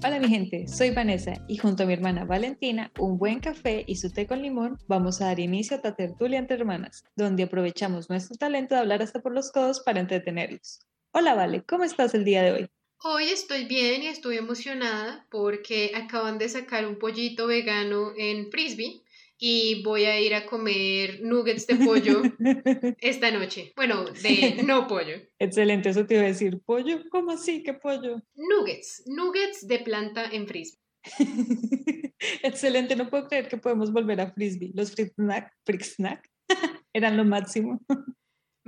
Hola mi gente, soy Vanessa y junto a mi hermana Valentina, un buen café y su té con limón, vamos a dar inicio a Tatertulia entre hermanas, donde aprovechamos nuestro talento de hablar hasta por los codos para entretenerlos. Hola Vale, ¿cómo estás el día de hoy? Hoy estoy bien y estoy emocionada porque acaban de sacar un pollito vegano en Frisbee y voy a ir a comer nuggets de pollo esta noche. Bueno, de no pollo. Excelente, eso te iba a decir. ¿Pollo? ¿Cómo así? ¿Qué pollo? Nuggets, nuggets de planta en frisbee. Excelente, no puedo creer que podemos volver a frisbee. Los free snack, free snack eran lo máximo.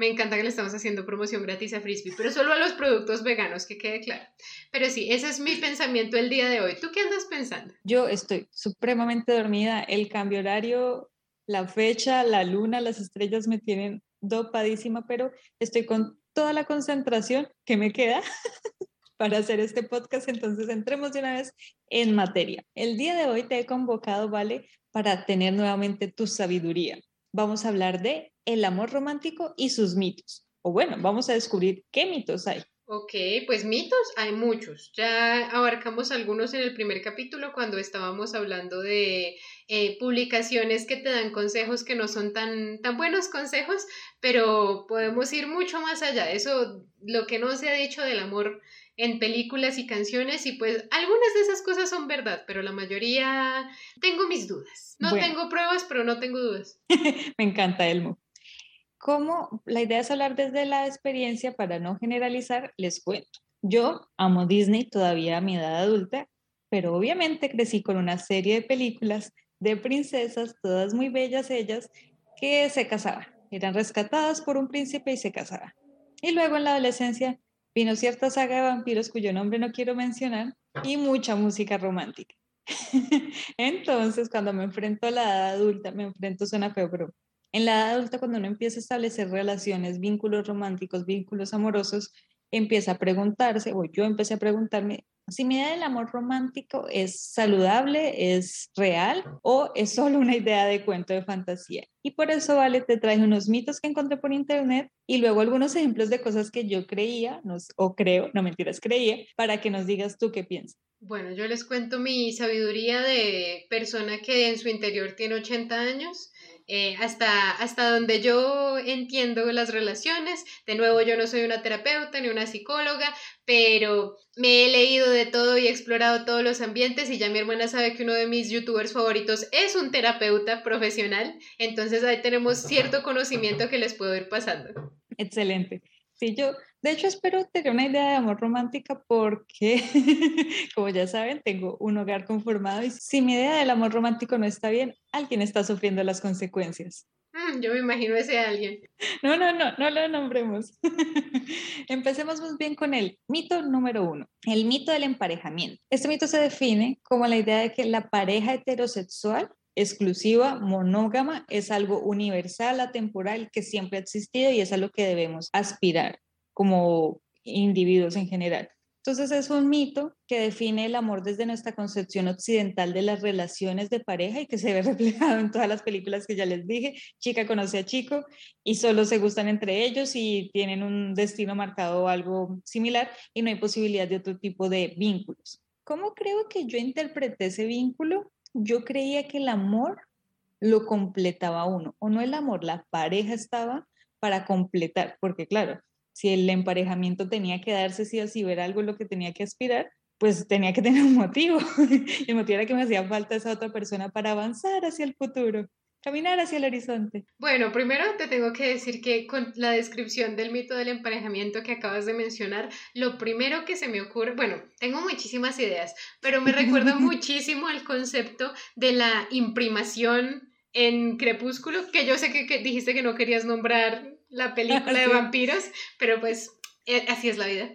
Me encanta que le estamos haciendo promoción gratis a Frisbee, pero solo a los productos veganos, que quede claro. Pero sí, ese es mi pensamiento el día de hoy. ¿Tú qué andas pensando? Yo estoy supremamente dormida. El cambio horario, la fecha, la luna, las estrellas me tienen dopadísima, pero estoy con toda la concentración que me queda para hacer este podcast. Entonces, entremos de una vez en materia. El día de hoy te he convocado, ¿vale? Para tener nuevamente tu sabiduría. Vamos a hablar de el amor romántico y sus mitos. O bueno, vamos a descubrir qué mitos hay. Ok, pues mitos hay muchos. Ya abarcamos algunos en el primer capítulo cuando estábamos hablando de eh, publicaciones que te dan consejos que no son tan, tan buenos consejos, pero podemos ir mucho más allá. Eso, lo que no se ha dicho del amor en películas y canciones y pues algunas de esas cosas son verdad, pero la mayoría tengo mis dudas. No tengo pruebas, pero no tengo dudas. Me encanta, Elmo. Como la idea es hablar desde la experiencia para no generalizar, les cuento. Yo amo Disney todavía a mi edad adulta, pero obviamente crecí con una serie de películas de princesas, todas muy bellas ellas, que se casaban. Eran rescatadas por un príncipe y se casaban. Y luego en la adolescencia vino cierta saga de vampiros cuyo nombre no quiero mencionar y mucha música romántica. Entonces, cuando me enfrento a la edad adulta, me enfrento, suena feo, pero en la edad adulta, cuando uno empieza a establecer relaciones, vínculos románticos, vínculos amorosos, empieza a preguntarse, o yo empecé a preguntarme, si mi idea del amor romántico es saludable, es real o es solo una idea de cuento de fantasía. Y por eso, Vale, te traje unos mitos que encontré por internet y luego algunos ejemplos de cosas que yo creía, o creo, no mentiras, creía, para que nos digas tú qué piensas. Bueno, yo les cuento mi sabiduría de persona que en su interior tiene 80 años eh, hasta, hasta donde yo entiendo las relaciones. De nuevo, yo no soy una terapeuta ni una psicóloga, pero me he leído de todo y he explorado todos los ambientes y ya mi hermana sabe que uno de mis youtubers favoritos es un terapeuta profesional, entonces ahí tenemos cierto conocimiento que les puedo ir pasando. Excelente. Sí, yo de hecho espero tener una idea de amor romántica porque, como ya saben, tengo un hogar conformado y si mi idea del amor romántico no está bien, alguien está sufriendo las consecuencias. Mm, yo me imagino ese alguien. No, no, no, no lo nombremos. Empecemos más bien con el mito número uno, el mito del emparejamiento. Este mito se define como la idea de que la pareja heterosexual exclusiva, monógama, es algo universal, atemporal, que siempre ha existido y es a lo que debemos aspirar como individuos en general. Entonces es un mito que define el amor desde nuestra concepción occidental de las relaciones de pareja y que se ve reflejado en todas las películas que ya les dije. Chica conoce a chico y solo se gustan entre ellos y tienen un destino marcado o algo similar y no hay posibilidad de otro tipo de vínculos. ¿Cómo creo que yo interpreté ese vínculo? Yo creía que el amor lo completaba uno, o no el amor, la pareja estaba para completar, porque claro, si el emparejamiento tenía que darse si así ver algo lo que tenía que aspirar, pues tenía que tener un motivo. el motivo era que me hacía falta esa otra persona para avanzar hacia el futuro caminar hacia el horizonte. Bueno, primero te tengo que decir que con la descripción del mito del emparejamiento que acabas de mencionar, lo primero que se me ocurre, bueno, tengo muchísimas ideas, pero me recuerda muchísimo al concepto de la imprimación en Crepúsculo, que yo sé que, dijiste que no querías nombrar la película de vampiros, pero pues así es la vida.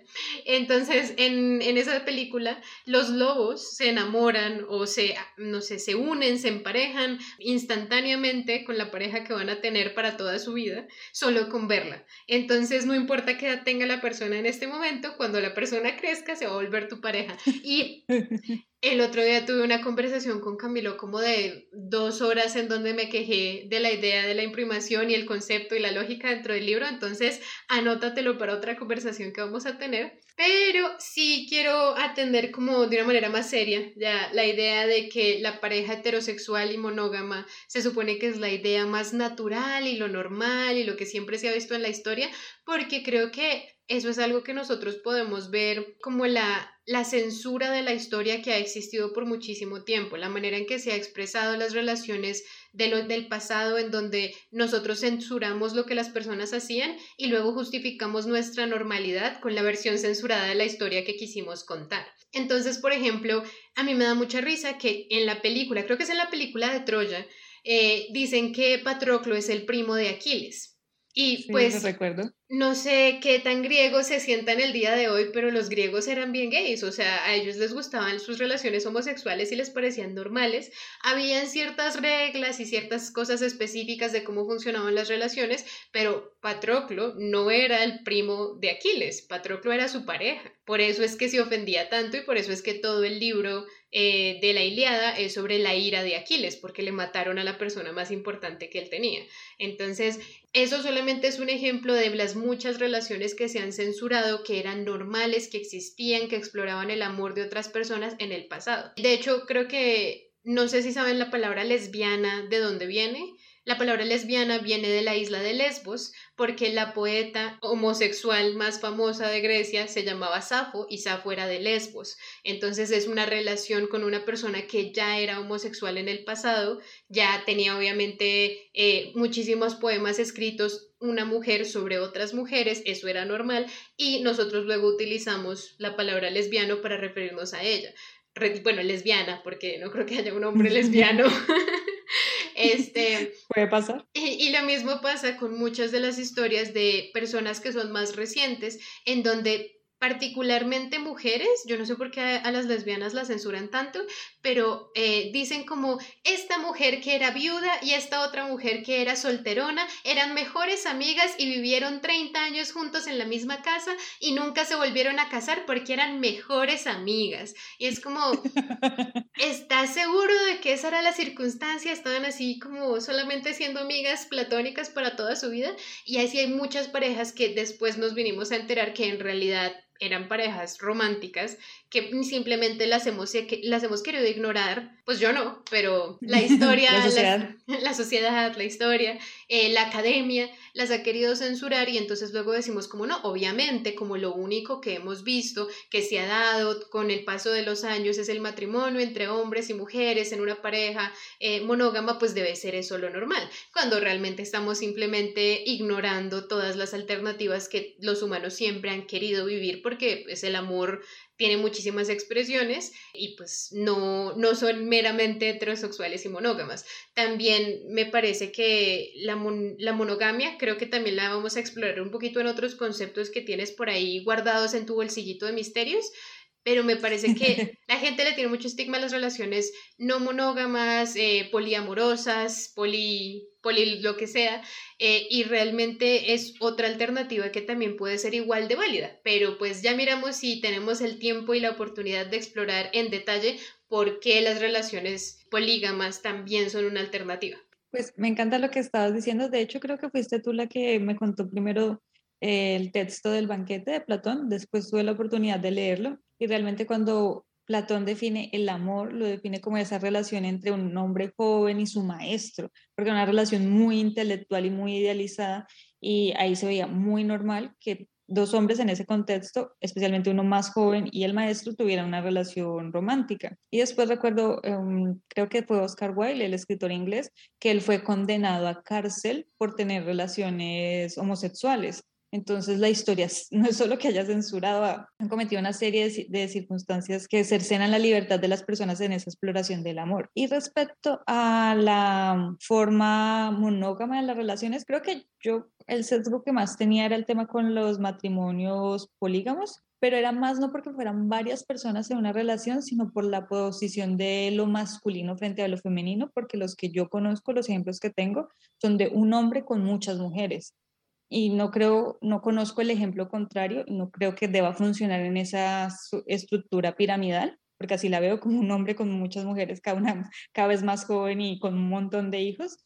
Entonces, en, esa película, los lobos se enamoran o se, no sé, se unen, se emparejan instantáneamente con la pareja que van a tener para toda su vida, solo con verla. Entonces, no importa qué edad tenga la persona en este momento, cuando la persona crezca, se va a volver tu pareja. Y El otro día tuve una conversación con Camilo como de dos horas en donde me quejé de la idea de la imprimación y el concepto y la lógica dentro del libro, entonces anótatelo para otra conversación que vamos a tener. Pero sí quiero atender como de una manera más seria ya la idea de que la pareja heterosexual y monógama se supone que es la idea más natural y lo normal y lo que siempre se ha visto en la historia, porque creo que eso es algo que nosotros podemos ver como la, la censura de la historia que ha existido por muchísimo tiempo, la manera en que se ha expresado las relaciones de lo, del pasado en donde nosotros censuramos lo que las personas hacían y luego justificamos nuestra normalidad con la versión censurada de la historia que quisimos contar. Entonces, por ejemplo, a mí me da mucha risa que en la película, creo que es en la película de Troya, eh, dicen que Patroclo es el primo de Aquiles. Y pues recuerdo. no sé qué tan griegos se sientan el día de hoy, pero los griegos eran bien gays, o sea, a ellos les gustaban sus relaciones homosexuales y les parecían normales. Habían ciertas reglas y ciertas cosas específicas de cómo funcionaban las relaciones, pero Patroclo no era el primo de Aquiles, Patroclo era su pareja. Por eso es que se ofendía tanto y por eso es que todo el libro eh, de la Iliada es sobre la ira de Aquiles, porque le mataron a la persona más importante que él tenía. Entonces, eso solamente es un ejemplo de las muchas relaciones que se han censurado, que eran normales, que existían, que exploraban el amor de otras personas en el pasado. De hecho, creo que, no sé si saben la palabra lesbiana, de dónde viene. La palabra lesbiana viene de la isla de Lesbos, porque la poeta homosexual más famosa de Grecia se llamaba Safo y Safo era de Lesbos. Entonces es una relación con una persona que ya era homosexual en el pasado, ya tenía obviamente eh, muchísimos poemas escritos una mujer sobre otras mujeres, eso era normal, y nosotros luego utilizamos la palabra lesbiano para referirnos a ella. Bueno, lesbiana, porque no creo que haya un hombre lesbiano. Este, Puede pasar. Y, y, lo mismo pasa con muchas de las historias de personas que son más recientes, en donde particularmente mujeres, yo no sé por qué a, las lesbianas la censuran tanto, pero eh, dicen como esta mujer que era viuda y esta otra mujer que era solterona eran mejores amigas y vivieron 30 años juntos en la misma casa y nunca se volvieron a casar porque eran mejores amigas. Y es como, ¿estás seguro de que esa era la circunstancia? Estaban así como solamente siendo amigas platónicas para toda su vida. Y así hay muchas parejas que después nos vinimos a enterar que en realidad eran parejas románticas que simplemente las hemos, las hemos querido ignorar, pues yo no, pero la historia, la, sociedad. La, sociedad, la historia, eh, la academia las ha querido censurar y entonces luego decimos como no, obviamente como lo único que hemos visto que se ha dado con el paso de los años es el matrimonio entre hombres y mujeres en una pareja eh, monógama, pues debe ser eso lo normal, cuando realmente estamos simplemente ignorando todas las alternativas que los humanos siempre han querido vivir porque es pues, el amor tiene muchísimas expresiones y pues no, no son meramente heterosexuales y monógamas. También me parece que la, la, monogamia, creo que también la vamos a explorar un poquito en otros conceptos que tienes por ahí guardados en tu bolsillito de misterios, pero me parece que la gente le tiene mucho estigma a las relaciones no monógamas, eh, poliamorosas, poli, poli lo que sea, eh, y realmente es otra alternativa que también puede ser igual de válida, pero pues ya miramos si tenemos el tiempo y la oportunidad de explorar en detalle por qué las relaciones polígamas también son una alternativa. Pues me encanta lo que estabas diciendo, de hecho creo que fuiste tú la que me contó primero el texto del banquete de Platón, después tuve la oportunidad de leerlo y realmente cuando Platón define el amor, lo define como esa relación entre un hombre joven y su maestro, porque una relación muy intelectual y muy idealizada y ahí se veía muy normal que dos hombres en ese contexto, especialmente uno más joven y el maestro, tuvieran una relación romántica. Y después recuerdo, em, creo que fue Oscar Wilde, el escritor inglés, que él fue condenado a cárcel por tener relaciones homosexuales. Entonces la historia no es solo que haya censurado, han cometido una serie de, circunstancias que cercenan la libertad de las personas en esa exploración del amor. Y respecto a la forma monógama de las relaciones, creo que yo el sesgo que más tenía era el tema con los matrimonios polígamos, pero era más no porque fueran varias personas en una relación, sino por la posición de lo masculino frente a lo femenino, porque los que yo conozco, los ejemplos que tengo, son de un hombre con muchas mujeres y no creo, no conozco el ejemplo contrario, no creo que deba funcionar en esa estructura piramidal. porque así la veo como un hombre con muchas mujeres, cada una cada vez más joven y con un montón de hijos,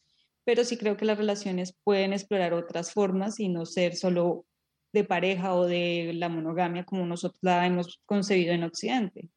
pero sí creo que las relaciones pueden explorar otras formas y no ser solo de pareja o de la monogamia como nosotros la hemos concebido en Occidente.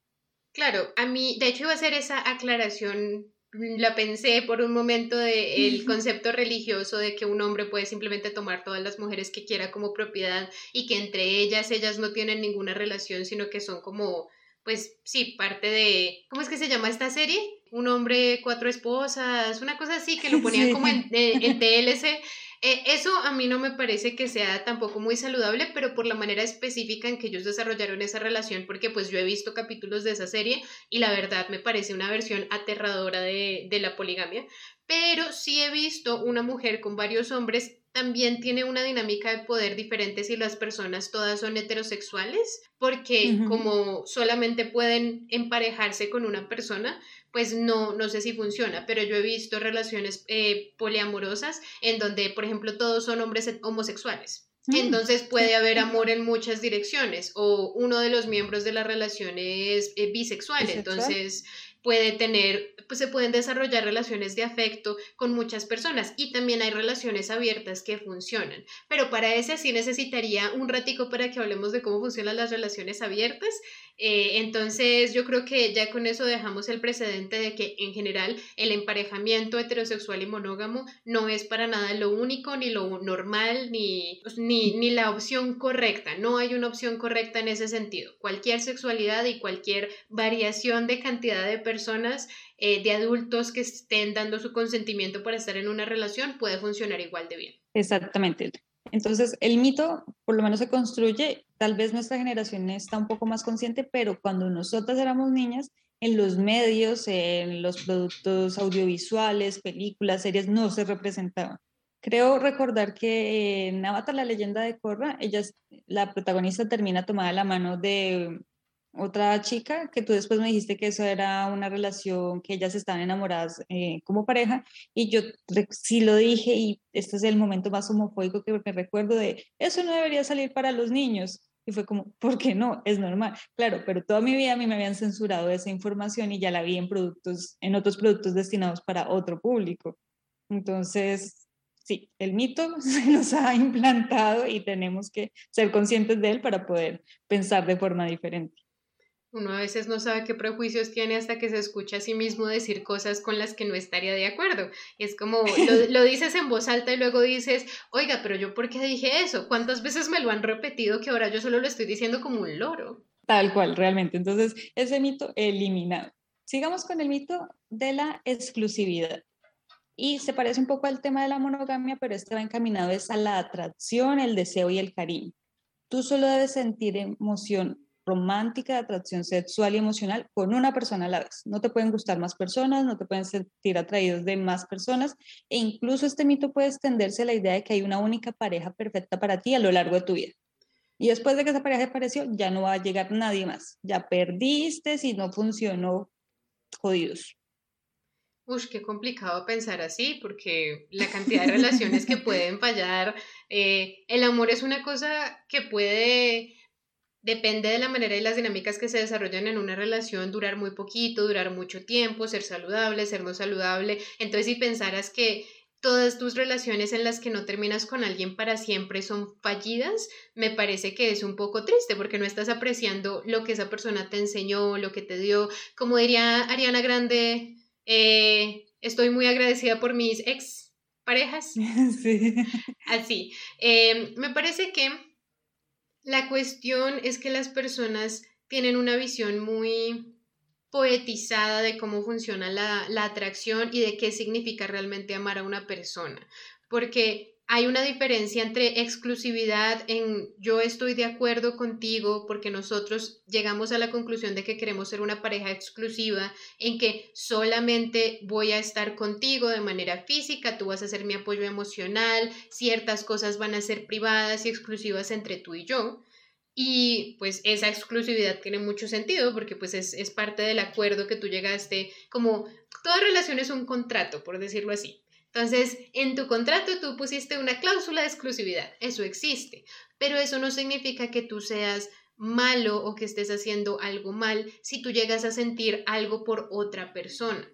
Claro, a mí, de hecho iba a hacer esa aclaración, la pensé por un momento de el concepto religioso de que un hombre puede simplemente tomar todas las mujeres que quiera como propiedad y que entre ellas ellas no tienen ninguna relación, sino que son como pues sí, parte de, ¿cómo es que se llama esta serie? Un hombre, cuatro esposas, una cosa así que lo ponían como en, en, TLC. Eh, eso a mí no me parece que sea tampoco muy saludable, pero por la manera específica en que ellos desarrollaron esa relación, porque pues yo he visto capítulos de esa serie y la verdad me parece una versión aterradora de, de la poligamia, pero sí he visto una mujer con varios hombres también tiene una dinámica de poder diferente si las personas todas son heterosexuales, porque como solamente pueden emparejarse con una persona, pues no, no sé si funciona, pero yo he visto relaciones eh, poliamorosas en donde, por ejemplo, todos son hombres homosexuales. Mm, Entonces puede haber amor en muchas direcciones o uno de los miembros de la relación es eh, bisexual, entonces puede tener, pues se pueden desarrollar relaciones de afecto con muchas personas y también hay relaciones abiertas que funcionan. Pero para ese sí necesitaría un ratico para que hablemos de cómo funcionan las relaciones abiertas eh, entonces yo creo que ya con eso dejamos el precedente de que en general el emparejamiento heterosexual y monógamo no es para nada lo único, ni lo normal, ni, pues, ni, ni la opción correcta. No hay una opción correcta en ese sentido. Cualquier sexualidad y cualquier variación de cantidad de personas eh, de adultos que estén dando su consentimiento para estar en una relación puede funcionar igual de bien. Exactamente. Entonces, el mito por lo menos se construye, tal vez nuestra generación está un poco más consciente, pero cuando nosotras éramos niñas, en los medios, en los productos audiovisuales, películas, series, no se representaban. Creo recordar que en Avatar, la leyenda de Korra, ella, la protagonista termina tomada la mano de otra chica que tú después me dijiste que eso era una relación que ellas estaban enamoradas eh, como pareja y yo sí lo dije y este es el momento más homofóbico que me recuerdo de eso no debería salir para los niños y fue como, ¿por qué no? Es normal. Claro, pero toda mi vida a mí me habían censurado esa información y ya la vi en productos, en otros productos destinados para otro público. Entonces, sí, el mito se nos ha implantado y tenemos que ser conscientes de él para poder pensar de forma diferente. Uno a veces no sabe qué prejuicios tiene hasta que se escucha a sí mismo decir cosas con las que no estaría de acuerdo. es como, lo, dices en voz alta y luego dices, oiga, pero yo por qué dije eso? ¿Cuántas veces me lo han repetido que ahora yo solo lo estoy diciendo como un loro? Tal cual, realmente. Entonces, ese mito eliminado. Sigamos con el mito de la exclusividad. Y se parece un poco al tema de la monogamia, pero este va encaminado es a la atracción, el deseo y el cariño. Tú solo debes sentir emoción romántica, de atracción sexual y emocional con una persona a la vez. No te pueden gustar más personas, no te pueden sentir atraídos de más personas e incluso este mito puede extenderse a la idea de que hay una única pareja perfecta para ti a lo largo de tu vida. Y después de que esa pareja apareció, ya no va a llegar nadie más. Ya perdiste si no funcionó, jodidos. Uy, qué complicado pensar así, porque la cantidad de relaciones que pueden fallar, eh, el amor es una cosa que puede Depende de la manera y las dinámicas que se desarrollan en una relación, durar muy poquito, durar mucho tiempo, ser saludable, ser no saludable. Entonces, si pensaras que todas tus relaciones en las que no terminas con alguien para siempre son fallidas, me parece que es un poco triste porque no estás apreciando lo que esa persona te enseñó, lo que te dio. Como diría Ariana Grande, eh, estoy muy agradecida por mis ex parejas. Sí. Así. Eh, me parece que la cuestión es que las personas tienen una visión muy poetizada de cómo funciona la, atracción y de qué significa realmente amar a una persona. Porque hay una diferencia entre exclusividad en yo estoy de acuerdo contigo porque nosotros llegamos a la conclusión de que queremos ser una pareja exclusiva, en que solamente voy a estar contigo de manera física, tú vas a ser mi apoyo emocional, ciertas cosas van a ser privadas y exclusivas entre tú y yo. Y pues esa exclusividad tiene mucho sentido porque pues es, es parte del acuerdo que tú llegaste, como toda relación es un contrato, por decirlo así. Entonces, en tu contrato tú pusiste una cláusula de exclusividad, eso existe, pero eso no significa que tú seas malo o que estés haciendo algo mal si tú llegas a sentir algo por otra persona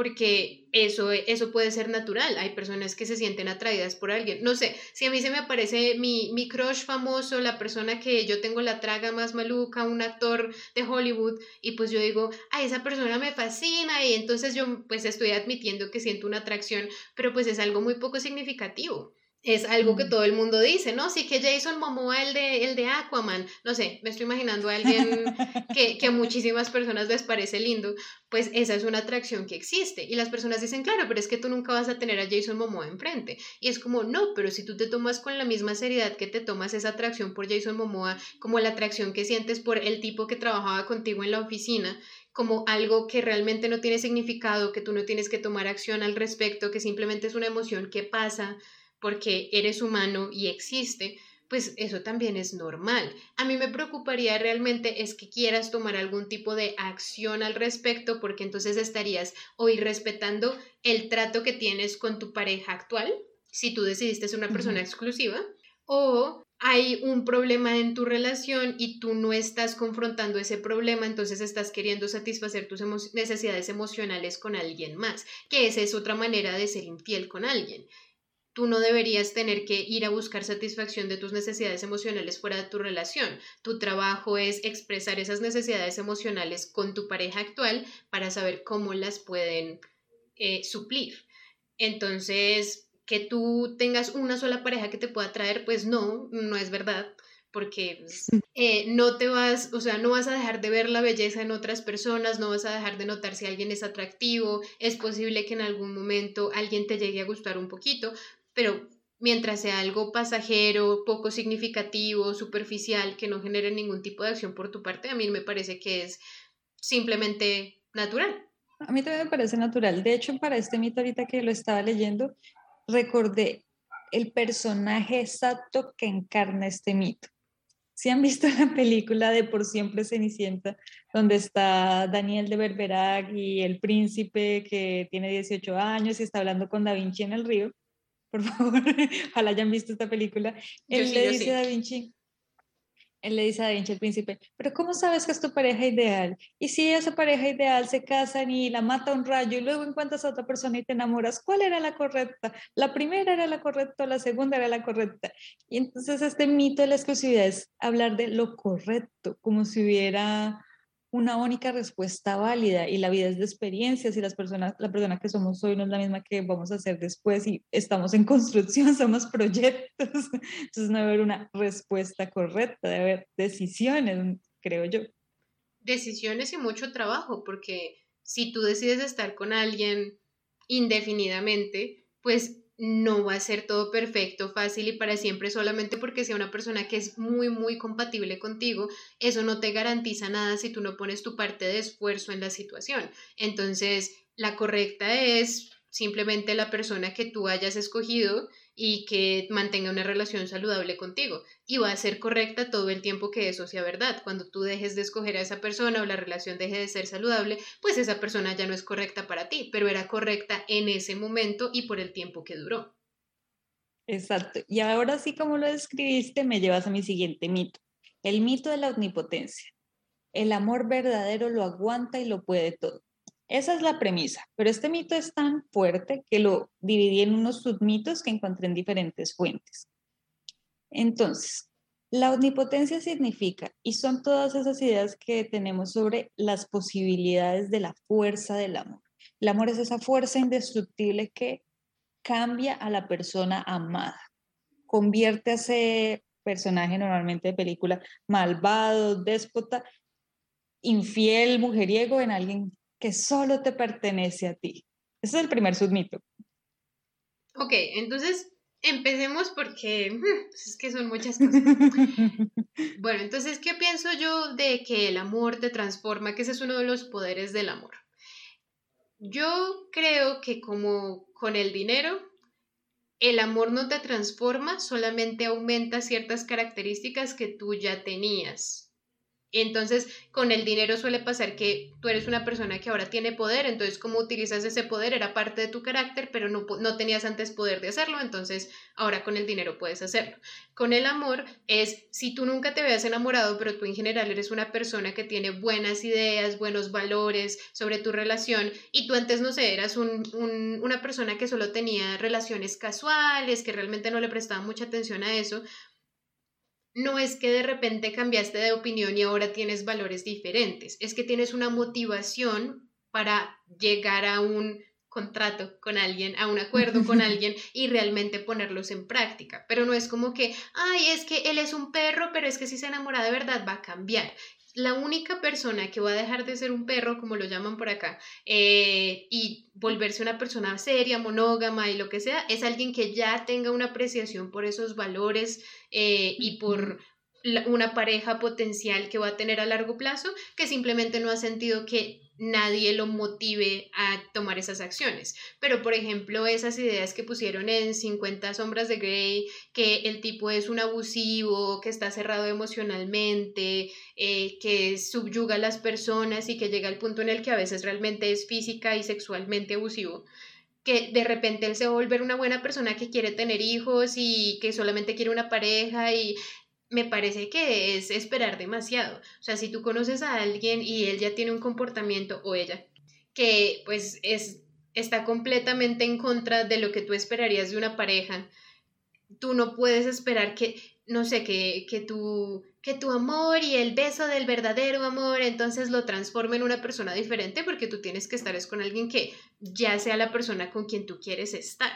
porque eso, eso puede ser natural. Hay personas que se sienten atraídas por alguien. No sé, si a mí se me aparece mi, mi crush famoso, la persona que yo tengo la traga más maluca, un actor de Hollywood, y pues yo digo, a esa persona me fascina, y entonces yo pues estoy admitiendo que siento una atracción, pero pues es algo muy poco significativo es algo que todo el mundo dice, ¿no? Sí que Jason Momoa, el de, el de Aquaman, no sé, me estoy imaginando a alguien que, que, a muchísimas personas les parece lindo, pues esa es una atracción que existe. Y las personas dicen, claro, pero es que tú nunca vas a tener a Jason Momoa enfrente. Y es como, no, pero si tú te tomas con la misma seriedad que te tomas esa atracción por Jason Momoa, como la atracción que sientes por el tipo que trabajaba contigo en la oficina, como algo que realmente no tiene significado, que tú no tienes que tomar acción al respecto, que simplemente es una emoción que pasa, porque eres humano y existe, pues eso también es normal. A mí me preocuparía realmente es que quieras tomar algún tipo de acción al respecto porque entonces estarías o irrespetando el trato que tienes con tu pareja actual, si tú decidiste ser una persona exclusiva, o hay un problema en tu relación y tú no estás confrontando ese problema, entonces estás queriendo satisfacer tus necesidades emocionales con alguien más, que esa es otra manera de ser infiel con alguien tú no deberías tener que ir a buscar satisfacción de tus necesidades emocionales fuera de tu relación. Tu trabajo es expresar esas necesidades emocionales con tu pareja actual para saber cómo las pueden eh, suplir. Entonces, que tú tengas una sola pareja que te pueda traer, pues no, no es verdad porque pues, eh, no te vas, o sea, no vas a dejar de ver la belleza en otras personas, no vas a dejar de notar si alguien es atractivo, es posible que en algún momento alguien te llegue a gustar un poquito, pero mientras sea algo pasajero, poco significativo, superficial, que no genere ningún tipo de acción por tu parte, a mí me parece que es simplemente natural. A mí también me parece natural. De hecho, para este mito ahorita que lo estaba leyendo, recordé el personaje exacto que encarna este mito. Si han visto la película de Por siempre Cenicienta, donde está Daniel de Berberac y el príncipe que tiene 18 años y está hablando con Da Vinci en el río, por favor, ojalá hayan visto esta película. Él le dice a Da Vinci, él le dice a Da Vinci, el príncipe, pero ¿cómo sabes que es tu pareja ideal? Y si esa pareja ideal se casan y la mata un rayo y luego encuentras a otra persona y te enamoras, ¿cuál era la correcta? ¿La primera era la correcta o la segunda era la correcta? Y entonces este mito de la exclusividad es hablar de lo correcto, como si hubiera una única respuesta válida y la vida es de experiencias y las personas, la persona que somos hoy no es la misma que vamos a ser después y estamos en construcción, somos proyectos. Entonces no debe haber una respuesta correcta, debe haber decisiones, creo yo. Decisiones y mucho trabajo, porque si tú decides estar con alguien indefinidamente, pues no va a ser todo perfecto, fácil y para siempre solamente porque sea una persona que es muy, muy compatible contigo. Eso no te garantiza nada si tú no pones tu parte de esfuerzo en la situación. Entonces, la correcta es simplemente la persona que tú hayas escogido y que mantenga una relación saludable contigo. Y va a ser correcta todo el tiempo que eso sea verdad. Cuando tú dejes de escoger a esa persona o la relación deje de ser saludable, pues esa persona ya no es correcta para ti, pero era correcta en ese momento y por el tiempo que duró. Exacto. Y ahora sí, como lo describiste, me llevas a mi siguiente mito. El mito de la omnipotencia. El amor verdadero lo aguanta y lo puede todo. Esa es la premisa, pero este mito es tan fuerte que lo dividí en unos submitos que encontré en diferentes fuentes. Entonces, la omnipotencia significa, y son todas esas ideas que tenemos sobre las posibilidades de la fuerza del amor. El amor es esa fuerza indestructible que cambia a la persona amada, convierte a ese personaje normalmente de película malvado, déspota, infiel, mujeriego en alguien que solo te pertenece a ti. Ese es el primer submito. Ok, entonces empecemos porque mm, pues es que son muchas cosas. bueno, entonces, ¿qué pienso yo de que el amor te transforma? Que ese es uno de los poderes del amor. Yo creo que como con el dinero, el amor no te transforma, solamente aumenta ciertas características que tú ya tenías. Entonces, con el dinero suele pasar que tú eres una persona que ahora tiene poder, entonces como utilizas ese poder era parte de tu carácter, pero no, no, tenías antes poder de hacerlo, entonces ahora con el dinero puedes hacerlo. Con el amor es, si tú nunca te veas enamorado, pero tú en general eres una persona que tiene buenas ideas, buenos valores sobre tu relación, y tú antes, no sé, eras un, una persona que solo tenía relaciones casuales, que realmente no le prestaba mucha atención a eso, no es que de repente cambiaste de opinión y ahora tienes valores diferentes, es que tienes una motivación para llegar a un contrato con alguien, a un acuerdo con alguien y realmente ponerlos en práctica. Pero no es como que, ay, es que él es un perro, pero es que si se enamora de verdad va a cambiar la única persona que va a dejar de ser un perro, como lo llaman por acá, eh, y volverse una persona seria, monógama y lo que sea, es alguien que ya tenga una apreciación por esos valores eh, y por una pareja potencial que va a tener a largo plazo, que simplemente no ha sentido que nadie lo motive a tomar esas acciones. Pero, por ejemplo, esas ideas que pusieron en 50 sombras de Grey, que el tipo es un abusivo, que está cerrado emocionalmente, eh, que subyuga a las personas y que llega al punto en el que a veces realmente es física y sexualmente abusivo que de repente él se va a volver una buena persona que quiere tener hijos y que solamente quiere una pareja y me parece que es esperar demasiado. O sea, si tú conoces a alguien y él ya tiene un comportamiento o ella que pues es está completamente en contra de lo que tú esperarías de una pareja, tú no puedes esperar que, no sé, que, que, tu, que tu amor y el beso del verdadero amor entonces lo transforme en una persona diferente porque tú tienes que estar es con alguien que ya sea la persona con quien tú quieres estar.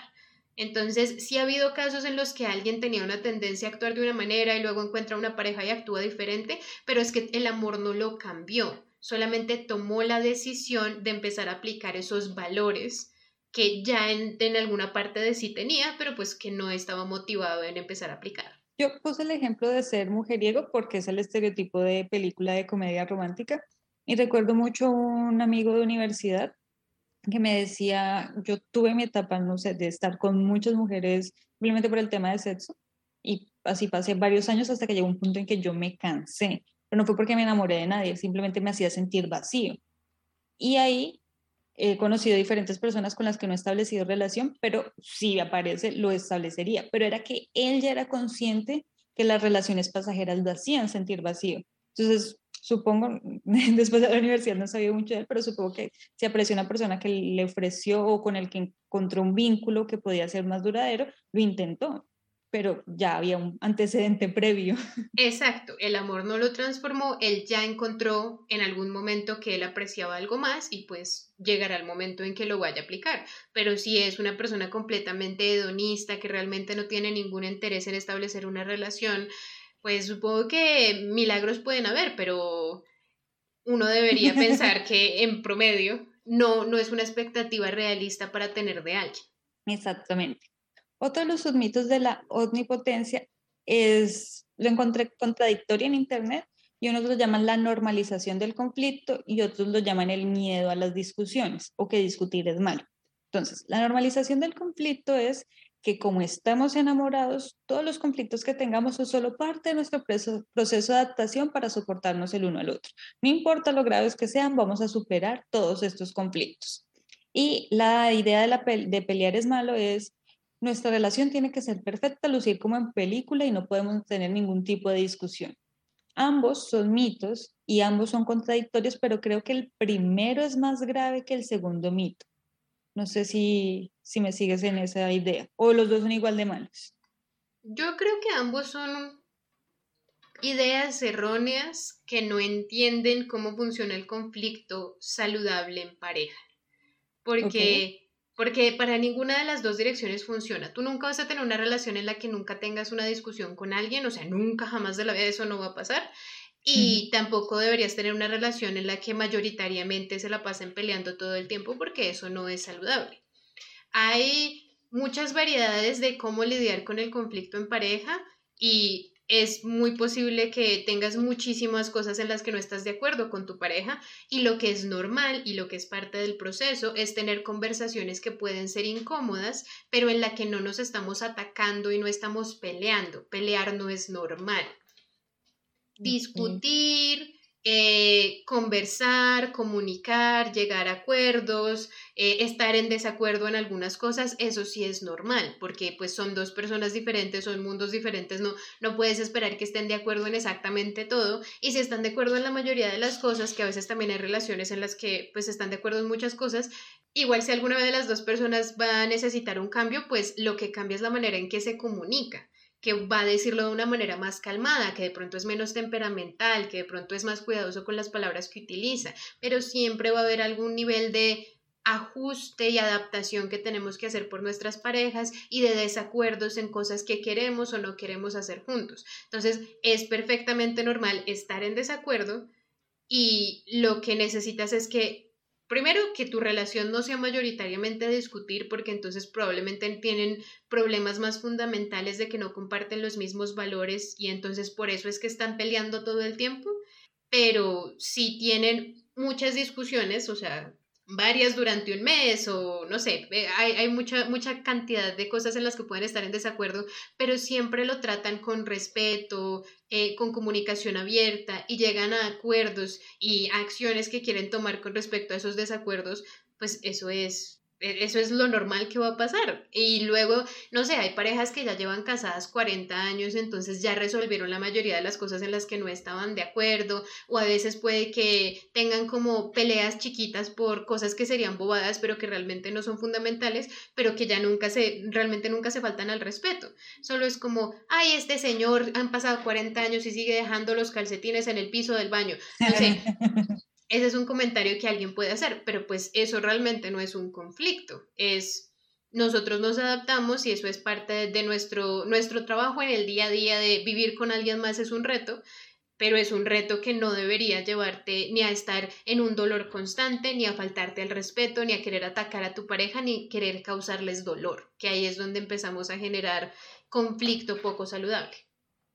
Entonces, sí ha habido casos en los que alguien tenía una tendencia a actuar de una manera y luego encuentra una pareja y actúa diferente, pero es que el amor no lo cambió, solamente tomó la decisión de empezar a aplicar esos valores que ya en, alguna parte de sí tenía, pero pues que no estaba motivado en empezar a aplicar. Yo puse el ejemplo de ser mujeriego porque es el estereotipo de película de comedia romántica y recuerdo mucho un amigo de universidad que me decía, yo tuve mi etapa, no sé, de estar con muchas mujeres simplemente por el tema de sexo y así pasé varios años hasta que llegó un punto en que yo me cansé, pero no fue porque me enamoré de nadie, simplemente me hacía sentir vacío. Y ahí he conocido diferentes personas con las que no he establecido relación, pero si aparece, lo establecería. Pero era que él ya era consciente que las relaciones pasajeras lo hacían sentir vacío. Entonces, supongo, después de la universidad no sabía mucho de él, pero supongo que si apreció una persona que le ofreció o con el que encontró un vínculo que podía ser más duradero, lo intentó, pero ya había un antecedente previo. Exacto, el amor no lo transformó, él ya encontró en algún momento que él apreciaba algo más y pues llegará el momento en que lo vaya a aplicar. Pero si es una persona completamente hedonista, que realmente no tiene ningún interés en establecer una relación, pues supongo que milagros pueden haber, pero uno debería pensar que en promedio no, no es una expectativa realista para tener de alguien. Exactamente. Otro de los submitos de la omnipotencia es, lo encontré contradictorio en Internet, y unos lo llaman la normalización del conflicto y otros lo llaman el miedo a las discusiones o que discutir es malo. Entonces, la normalización del conflicto es que como estamos enamorados, todos los conflictos que tengamos son solo parte de nuestro proceso de adaptación para soportarnos el uno al otro. No importa lo graves que sean, vamos a superar todos estos conflictos. Y la idea de, pelear es malo es, nuestra relación tiene que ser perfecta, lucir como en película y no podemos tener ningún tipo de discusión. Ambos son mitos y ambos son contradictorios, pero creo que el primero es más grave que el segundo mito. No sé si, si me sigues en esa idea. O los dos son igual de malos. Yo creo que ambos son ideas erróneas que no entienden cómo funciona el conflicto saludable en pareja. Porque, porque para ninguna de las dos direcciones funciona. Tú nunca vas a tener una relación en la que nunca tengas una discusión con alguien, o sea, nunca jamás de la vida eso no va a pasar. Y tampoco deberías tener una relación en la que mayoritariamente se la pasen peleando todo el tiempo porque eso no es saludable. Hay muchas variedades de cómo lidiar con el conflicto en pareja y es muy posible que tengas muchísimas cosas en las que no estás de acuerdo con tu pareja y lo que es normal y lo que es parte del proceso es tener conversaciones que pueden ser incómodas, pero en la que no nos estamos atacando y no estamos peleando. Pelear no es normal discutir, eh, conversar, comunicar, llegar a acuerdos, eh, estar en desacuerdo en algunas cosas, eso sí es normal, porque pues son dos personas diferentes, son mundos diferentes, no, no puedes esperar que estén de acuerdo en exactamente todo, y si están de acuerdo en la mayoría de las cosas, que a veces también hay relaciones en las que pues están de acuerdo en muchas cosas, igual si alguna de las dos personas va a necesitar un cambio, pues lo que cambia es la manera en que se comunica que va a decirlo de una manera más calmada, que de pronto es menos temperamental, que de pronto es más cuidadoso con las palabras que utiliza, pero siempre va a haber algún nivel de ajuste y adaptación que tenemos que hacer por nuestras parejas y de desacuerdos en cosas que queremos o no queremos hacer juntos. Entonces, es perfectamente normal estar en desacuerdo y lo que necesitas es que Primero, que tu relación no sea mayoritariamente discutir, porque entonces probablemente tienen problemas más fundamentales de que no comparten los mismos valores y entonces por eso es que están peleando todo el tiempo. Pero si tienen muchas discusiones, o sea, varias durante un mes o no sé, hay, hay, mucha, mucha cantidad de cosas en las que pueden estar en desacuerdo, pero siempre lo tratan con respeto, eh, con comunicación abierta y llegan a acuerdos y acciones que quieren tomar con respecto a esos desacuerdos, pues eso es eso es lo normal que va a pasar. Y luego, no sé, hay parejas que ya llevan casadas 40 años, entonces ya resolvieron la mayoría de las cosas en las que no estaban de acuerdo, o a veces puede que tengan como peleas chiquitas por cosas que serían bobadas, pero que realmente no son fundamentales, pero que ya nunca se, realmente nunca se faltan al respeto. Solo es como, ay, este señor han pasado 40 años y sigue dejando los calcetines en el piso del baño. No sé. Ese es un comentario que alguien puede hacer, pero pues eso realmente no es un conflicto, es nosotros nos adaptamos y eso es parte de nuestro, nuestro trabajo en el día a día de vivir con alguien más es un reto, pero es un reto que no debería llevarte ni a estar en un dolor constante, ni a faltarte el respeto, ni a querer atacar a tu pareja, ni querer causarles dolor, que ahí es donde empezamos a generar conflicto poco saludable.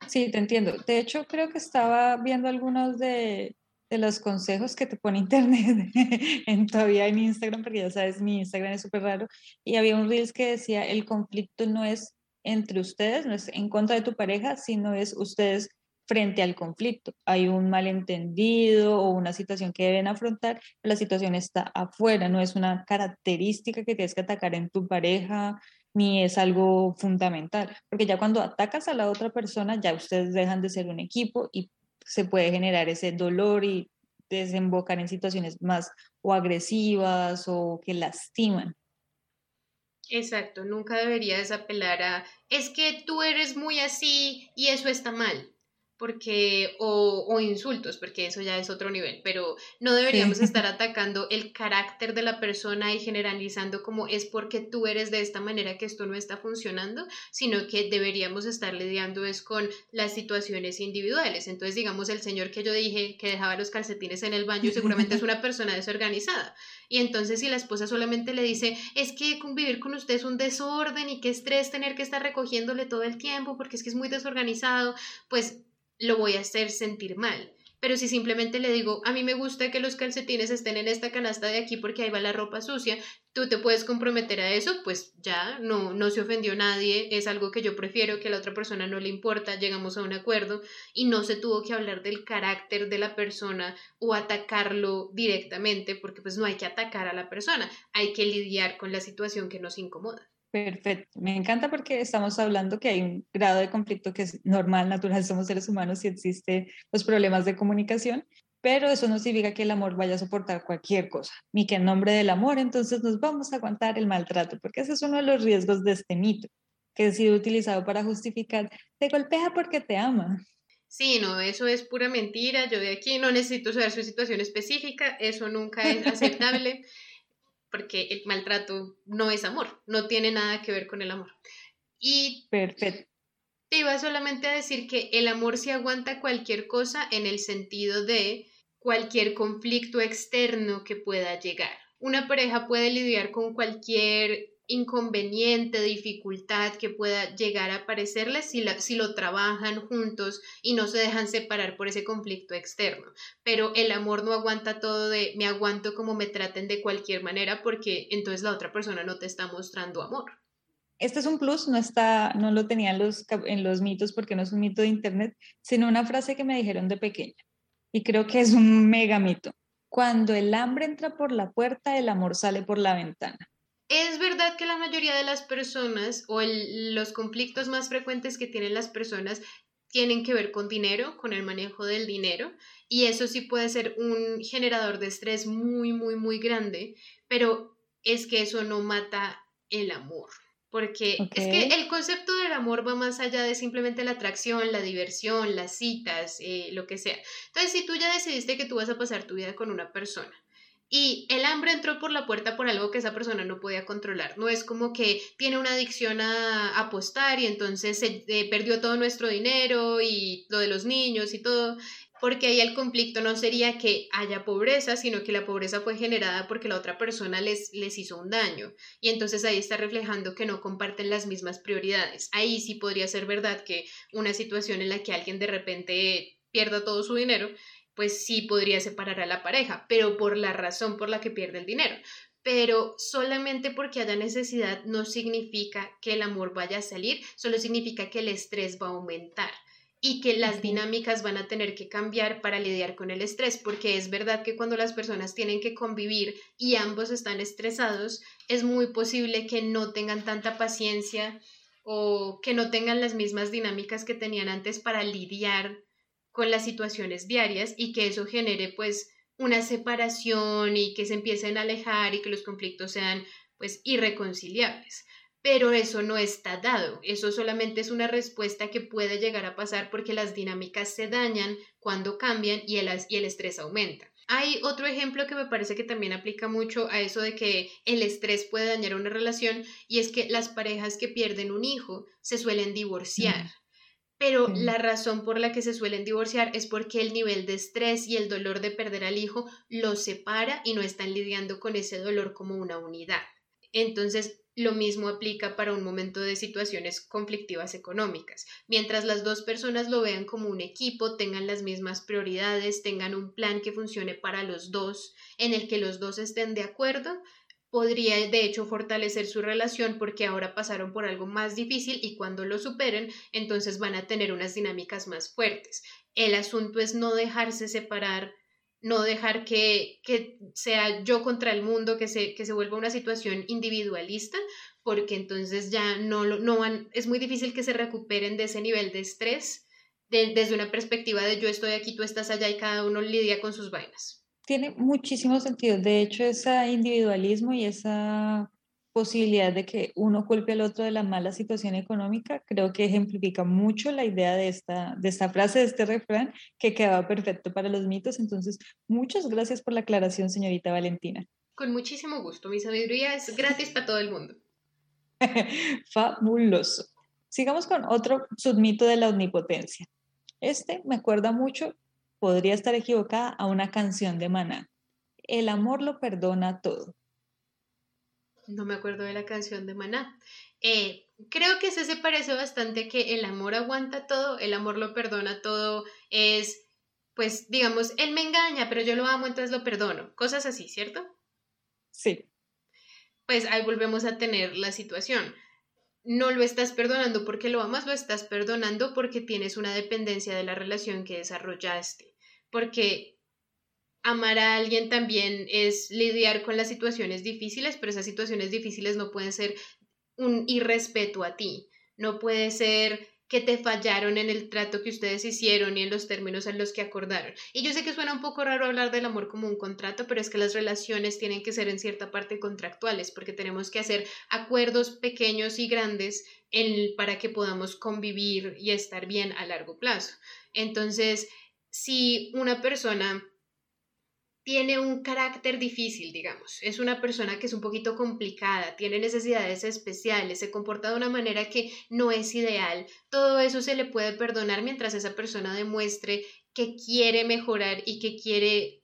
Sí, te entiendo. De hecho, creo que estaba viendo algunos de, de los consejos que te pone internet en, todavía en Instagram, porque ya sabes, mi Instagram es súper raro, y había un Reels que decía, el conflicto no es entre ustedes, no es en contra de tu pareja, sino es ustedes frente al conflicto. Hay un malentendido o una situación que deben afrontar, la situación está afuera, no es una característica que tienes que atacar en tu pareja, ni es algo fundamental, porque ya cuando atacas a la otra persona, ya ustedes dejan de ser un equipo y se puede generar ese dolor y desembocar en situaciones más o agresivas o que lastiman. Exacto, nunca deberías apelar a, es que tú eres muy así y eso está mal porque o, o, insultos, porque eso ya es otro nivel, pero no deberíamos estar atacando el carácter de la persona y generalizando como es porque tú eres de esta manera que esto no está funcionando, sino que deberíamos estar lidiando es con las situaciones individuales. Entonces, digamos, el señor que yo dije que dejaba los calcetines en el baño seguramente es una persona desorganizada. Y entonces si la esposa solamente le dice, es que convivir con usted es un desorden y qué estrés tener que estar recogiéndole todo el tiempo porque es que es muy desorganizado, pues lo voy a hacer sentir mal. Pero si simplemente le digo, a mí me gusta que los calcetines estén en esta canasta de aquí porque ahí va la ropa sucia, tú te puedes comprometer a eso, pues ya no, no se ofendió nadie, es algo que yo prefiero, que a la otra persona no le importa, llegamos a un acuerdo y no se tuvo que hablar del carácter de la persona o atacarlo directamente, porque pues no hay que atacar a la persona, hay que lidiar con la situación que nos incomoda. Perfecto, me encanta porque estamos hablando que hay un grado de conflicto que es normal, natural, somos seres humanos y existen los problemas de comunicación, pero eso no significa que el amor vaya a soportar cualquier cosa, ni que en nombre del amor entonces nos vamos a aguantar el maltrato, porque ese es uno de los riesgos de este mito, que ha sido utilizado para justificar, te golpea porque te ama. Sí, no, eso es pura mentira, yo de aquí no necesito saber su situación específica, eso nunca es aceptable. Porque el maltrato no es amor, no tiene nada que ver con el amor. Y Perfecto. te iba solamente a decir que el amor se aguanta cualquier cosa en el sentido de cualquier conflicto externo que pueda llegar. Una pareja puede lidiar con cualquier inconveniente, dificultad que pueda llegar a aparecerles si, si lo trabajan juntos y no se dejan separar por ese conflicto externo. Pero el amor no aguanta todo de me aguanto como me traten de cualquier manera porque entonces la otra persona no te está mostrando amor. Este es un plus, no, está, no lo tenía en los, en los mitos porque no es un mito de internet, sino una frase que me dijeron de pequeña. y creo que es un mega mito. Cuando el hambre entra por la puerta, el amor sale por la ventana. Es verdad que la mayoría de las personas o los conflictos más frecuentes que tienen las personas tienen que ver con dinero, con el manejo del dinero, y eso sí puede ser un generador de estrés muy, muy, muy grande, pero es que eso no mata el amor. Porque es que el concepto del amor va más allá de simplemente la atracción, la diversión, las citas, eh, lo que sea. Entonces, si tú ya decidiste que tú vas a pasar tu vida con una persona y el hambre entró por la puerta por algo que esa persona no podía controlar, no es como que tiene una adicción a apostar y entonces se eh, perdió todo nuestro dinero y lo de los niños y todo porque ahí el conflicto no sería que haya pobreza, sino que la pobreza fue generada porque la otra persona les, les hizo un daño. Y entonces ahí está reflejando que no comparten las mismas prioridades. Ahí sí podría ser verdad que una situación en la que alguien de repente pierda todo su dinero, pues sí podría separar a la pareja, pero por la razón por la que pierde el dinero. Pero solamente porque haya necesidad no significa que el amor vaya a salir, solo significa que el estrés va a aumentar y que las dinámicas van a tener que cambiar para lidiar con el estrés, porque es verdad que cuando las personas tienen que convivir y ambos están estresados, es muy posible que no tengan tanta paciencia o que no tengan las mismas dinámicas que tenían antes para lidiar con las situaciones diarias y que eso genere pues una separación y que se empiecen a alejar y que los conflictos sean pues irreconciliables pero eso no está dado, eso solamente es una respuesta que puede llegar a pasar porque las dinámicas se dañan cuando cambian y el, y el estrés aumenta. Hay otro ejemplo que me parece que también aplica mucho a eso de que el estrés puede dañar una relación y es que las parejas que pierden un hijo se suelen divorciar. Pero la razón por la que se suelen divorciar es porque el nivel de estrés y el dolor de perder al hijo los separa y no están lidiando con ese dolor como una unidad. Entonces, lo mismo aplica para un momento de situaciones conflictivas económicas. Mientras las dos personas lo vean como un equipo, tengan las mismas prioridades, tengan un plan que funcione para los dos, en el que los dos estén de acuerdo, podría de hecho fortalecer su relación porque ahora pasaron por algo más difícil y cuando lo superen, entonces van a tener unas dinámicas más fuertes. El asunto es no dejarse separar no dejar que, sea yo contra el mundo, que se, que se vuelva una situación individualista, porque entonces ya no, no van, es muy difícil que se recuperen de ese nivel de estrés desde una perspectiva de yo estoy aquí, tú estás allá y cada uno lidia con sus vainas. Tiene muchísimo sentido. De hecho, ese individualismo y esa posibilidad de que uno culpe al otro de la mala situación económica, creo que ejemplifica mucho la idea de esta, de esta frase, de este refrán, que quedaba perfecto para los mitos. Entonces, muchas gracias por la aclaración, señorita Valentina. Con muchísimo gusto. Mi sabiduría es gratis para todo el mundo. Fabuloso. Sigamos con otro submito de la omnipotencia. Este me acuerda mucho, podría estar equivocada, a una canción de Maná. El amor lo perdona todo no me acuerdo de la canción de Maná. Eh, creo que ese se parece bastante que el amor aguanta todo, el amor lo perdona todo, es, pues, digamos, él me engaña, pero yo lo amo, entonces lo perdono. Cosas así, ¿cierto? Sí. Pues ahí volvemos a tener la situación. No lo estás perdonando porque lo amas, lo estás perdonando porque tienes una dependencia de la relación que desarrollaste. Porque amar a alguien también es lidiar con las situaciones difíciles, pero esas situaciones difíciles no pueden ser un irrespeto a ti, no puede ser que te fallaron en el trato que ustedes hicieron y en los términos en los que acordaron. Y yo sé que suena un poco raro hablar del amor como un contrato, pero es que las relaciones tienen que ser en cierta parte contractuales, porque tenemos que hacer acuerdos pequeños y grandes para que podamos convivir y estar bien a largo plazo. Entonces, si una persona tiene un carácter difícil, digamos. Es una persona que es un poquito complicada, tiene necesidades especiales, se comporta de una manera que no es ideal. Todo eso se le puede perdonar mientras esa persona demuestre que quiere mejorar y que quiere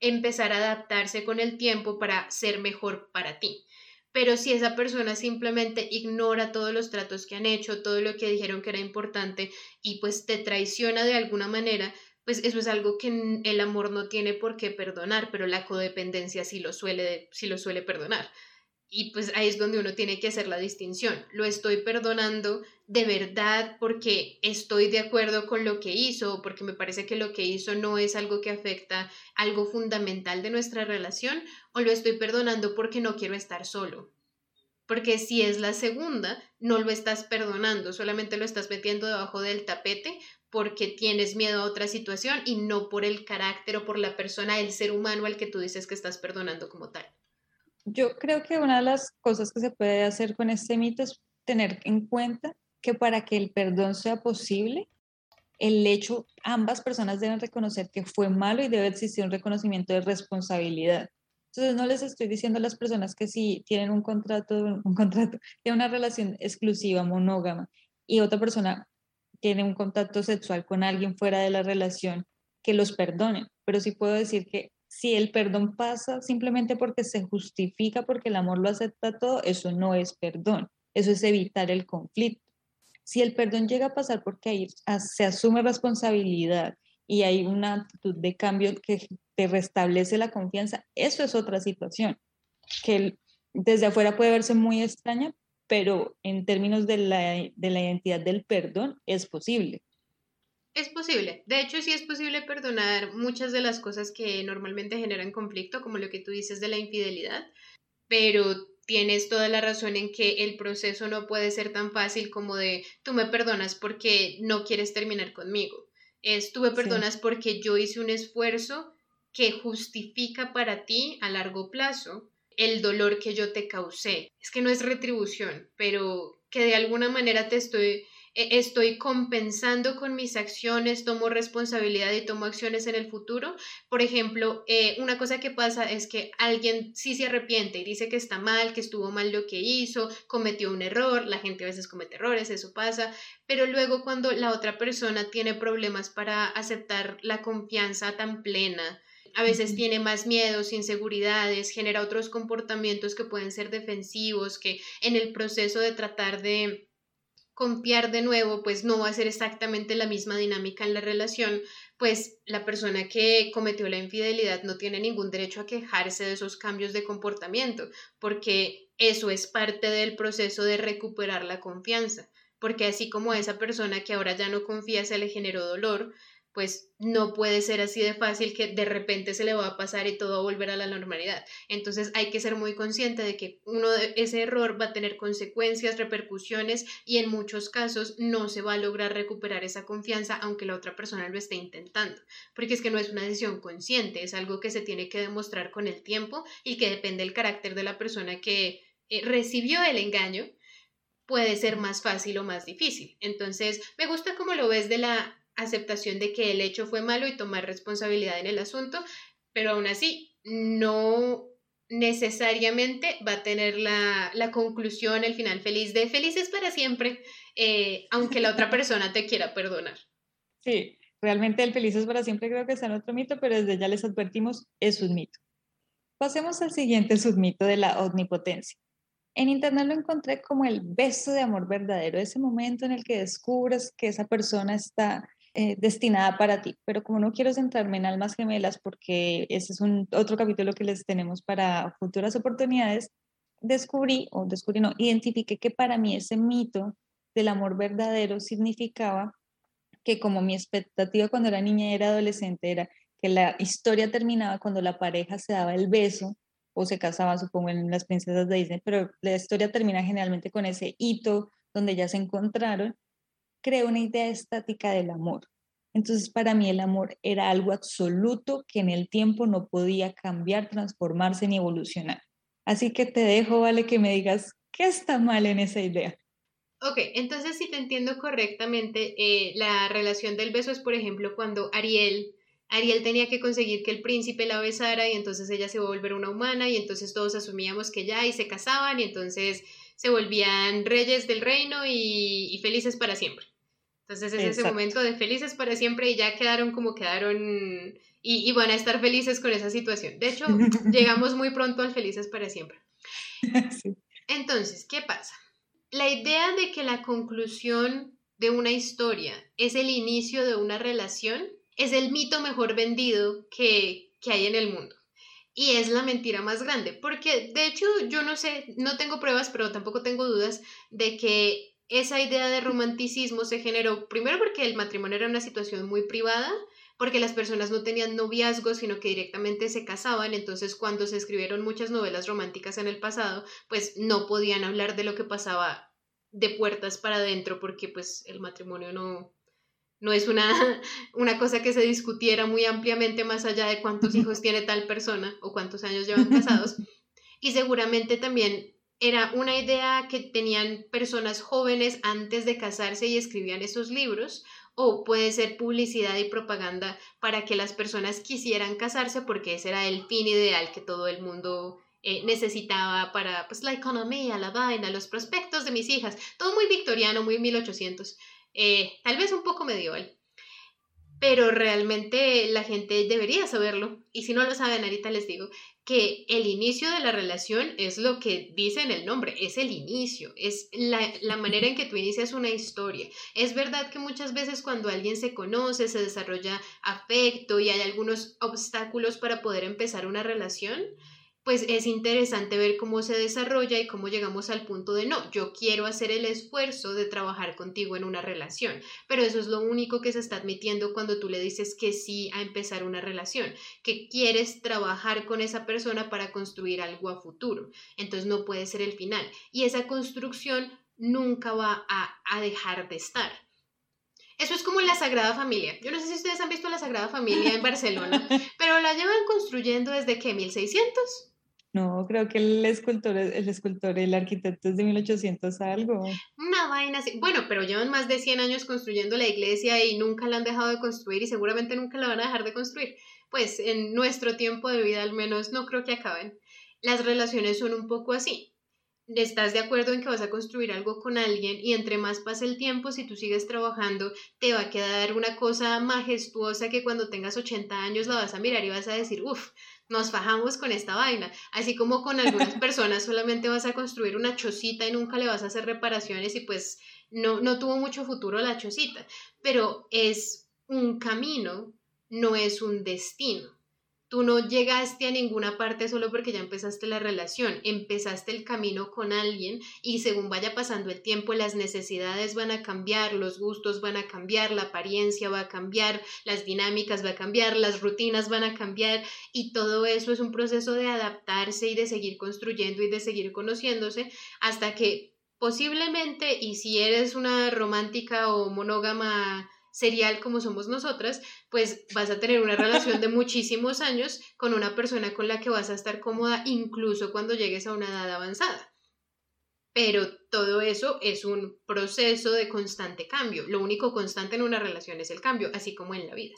empezar a adaptarse con el tiempo para ser mejor para ti. Pero si esa persona simplemente ignora todos los tratos que han hecho, todo lo que dijeron que era importante y pues te traiciona de alguna manera, pues eso es algo que el amor no tiene por qué perdonar, pero la codependencia sí lo suele, sí lo suele perdonar. y pues ahí es donde uno tiene que hacer la distinción. Lo estoy perdonando de verdad porque estoy de acuerdo con lo que hizo porque me parece que lo que hizo no es algo que afecta algo fundamental de nuestra relación o lo estoy perdonando porque no quiero estar solo. Porque si es la segunda, no lo estás perdonando, solamente lo estás metiendo debajo del tapete porque tienes miedo a otra situación y no por el carácter o por la persona, el ser humano al que tú dices que estás perdonando como tal. Yo creo que una de las cosas que se puede hacer con este mito es tener en cuenta que para que el perdón sea posible, el hecho, ambas personas deben reconocer que fue malo y debe existir un reconocimiento de responsabilidad. Entonces no les estoy diciendo a las personas que si tienen un contrato, un contrato, tienen una relación exclusiva, monógama, y otra persona tiene un contacto sexual con alguien fuera de la relación, que los perdonen. Pero sí puedo decir que si el perdón pasa simplemente porque se justifica, porque el amor lo acepta todo, eso no es perdón, eso es evitar el conflicto. Si el perdón llega a pasar porque se asume responsabilidad y hay una actitud de cambio que te restablece la confianza, eso es otra situación, que desde afuera puede verse muy extraña, pero en términos de la, de la identidad del perdón es posible. Es posible. De hecho, sí es posible perdonar muchas de las cosas que normalmente generan conflicto, como lo que tú dices de la infidelidad, pero tienes toda la razón en que el proceso no puede ser tan fácil como de tú me perdonas porque no quieres terminar conmigo. Es tú me perdonas porque yo hice un esfuerzo que justifica para ti a largo plazo el dolor que yo te causé. Es que no es retribución, pero que de alguna manera te estoy e-, estoy compensando con mis acciones, tomo responsabilidad y tomo acciones en el futuro. Por ejemplo, eh, una cosa que pasa es que alguien sí se arrepiente y dice que está mal, que estuvo mal lo que hizo, cometió un error, la gente a veces comete errores, eso pasa, pero luego cuando la otra persona tiene problemas para aceptar la confianza tan plena, a veces tiene más miedos, inseguridades, genera otros comportamientos que pueden ser defensivos, que en el proceso de tratar de confiar de nuevo, pues no va a ser exactamente la misma dinámica en la relación, pues la persona que cometió la infidelidad no tiene ningún derecho a quejarse de esos cambios de comportamiento, porque eso es parte del proceso de recuperar la confianza, porque así como a esa persona que ahora ya no confía se le generó dolor, pues no puede ser así de fácil que de repente se le va a pasar y todo va a volver a la normalidad. Entonces hay que ser muy consciente de que uno de ese error va a tener consecuencias, repercusiones y en muchos casos no se va a lograr recuperar esa confianza aunque la otra persona lo esté intentando, porque es que no es una decisión consciente, es algo que se tiene que demostrar con el tiempo y que depende del carácter de la persona que eh, recibió el engaño puede ser más fácil o más difícil. Entonces, me gusta cómo lo ves de la aceptación de que el hecho fue malo y tomar responsabilidad en el asunto, pero aún así no necesariamente va a tener la, conclusión, el final feliz de felices para siempre, eh, aunque la otra persona te quiera perdonar. Sí, realmente el felices para siempre creo que es otro mito, pero desde ya les advertimos, es un mito. Pasemos al siguiente submito de la omnipotencia. En internet lo encontré como el beso de amor verdadero, ese momento en el que descubres que esa persona está eh, destinada para ti. Pero como no quiero centrarme en almas gemelas, porque ese es un otro capítulo que les tenemos para futuras oportunidades, descubrí, o descubrí, no, identifiqué que para mí ese mito del amor verdadero significaba que como mi expectativa cuando era niña era adolescente era que la historia terminaba cuando la pareja se daba el beso o se casaba, supongo, en las princesas de Disney, pero la historia termina generalmente con ese hito donde ya se encontraron creo una idea estática del amor. Entonces, para mí el amor era algo absoluto que en el tiempo no podía cambiar, transformarse ni evolucionar. Así que te dejo, vale, que me digas qué está mal en esa idea. Ok, entonces si te entiendo correctamente, eh, la relación del beso es, por ejemplo, cuando Ariel, Ariel tenía que conseguir que el príncipe la besara y entonces ella se va a volver una humana y entonces todos asumíamos que ya y se casaban y entonces se volvían reyes del reino y felices para siempre. Entonces es ese momento de felices para siempre y ya quedaron como quedaron y, van a estar felices con esa situación. De hecho, llegamos muy pronto al felices para siempre. Entonces, ¿qué pasa? La idea de que la conclusión de una historia es el inicio de una relación es el mito mejor vendido que, que hay en el mundo. y es la mentira más grande, porque de hecho yo no sé, no tengo pruebas, pero tampoco tengo dudas de que esa idea de romanticismo se generó primero porque el matrimonio era una situación muy privada, porque las personas no tenían noviazgo, sino que directamente se casaban, entonces cuando se escribieron muchas novelas románticas en el pasado, pues no podían hablar de lo que pasaba de puertas para adentro, porque pues el matrimonio no, no es una, una cosa que se discutiera muy ampliamente más allá de cuántos hijos tiene tal persona o cuántos años llevan casados. Y seguramente también era una idea que tenían personas jóvenes antes de casarse y escribían esos libros, o puede ser publicidad y propaganda para que las personas quisieran casarse porque ese era el fin ideal que todo el mundo eh, necesitaba para pues la economía, la vaina, los prospectos de mis hijas, todo muy victoriano, muy 1800. Eh, tal vez un poco medieval. Pero realmente la gente debería saberlo. Y si no lo saben, ahorita les digo que el inicio de la relación es lo que dice en el nombre, es el inicio, es la, la, manera en que tú inicias una historia. Es verdad que muchas veces cuando alguien se conoce, se desarrolla afecto y hay algunos obstáculos para poder empezar una relación, pues es interesante ver cómo se desarrolla y cómo llegamos al punto de no, yo quiero hacer el esfuerzo de trabajar contigo en una relación, pero eso es lo único que se está admitiendo cuando tú le dices que sí a empezar una relación, que quieres trabajar con esa persona para construir algo a futuro, entonces no puede ser el final y esa construcción nunca va a, a dejar de estar. Eso es como la Sagrada Familia. Yo no sé si ustedes han visto la Sagrada Familia en Barcelona, pero la llevan construyendo desde que 1600. No, creo que el escultor, el escultor, el arquitecto es de 1800 algo. Una vaina así. Bueno, pero llevan más de 100 años construyendo la iglesia y nunca la han dejado de construir y seguramente nunca la van a dejar de construir. Pues en nuestro tiempo de vida al menos no creo que acaben. Las relaciones son un poco así estás de acuerdo en que vas a construir algo con alguien y entre más pasa el tiempo, si tú sigues trabajando, te va a quedar una cosa majestuosa que cuando tengas 80 años la vas a mirar y vas a decir, uff, nos fajamos con esta vaina. Así como con algunas personas solamente vas a construir una chocita y nunca le vas a hacer reparaciones y pues no, no tuvo mucho futuro la chocita. Pero es un camino, no es un destino. Tú no llegaste a ninguna parte solo porque ya empezaste la relación, empezaste el camino con alguien y según vaya pasando el tiempo las necesidades van a cambiar, los gustos van a cambiar, la apariencia va a cambiar, las dinámicas va a cambiar, las rutinas van a cambiar y todo eso es un proceso de adaptarse y de seguir construyendo y de seguir conociéndose hasta que posiblemente y si eres una romántica o monógama serial como somos nosotras, pues vas a tener una relación de muchísimos años con una persona con la que vas a estar cómoda incluso cuando llegues a una edad avanzada. Pero todo eso es un proceso de constante cambio. Lo único constante en una relación es el cambio, así como en la vida.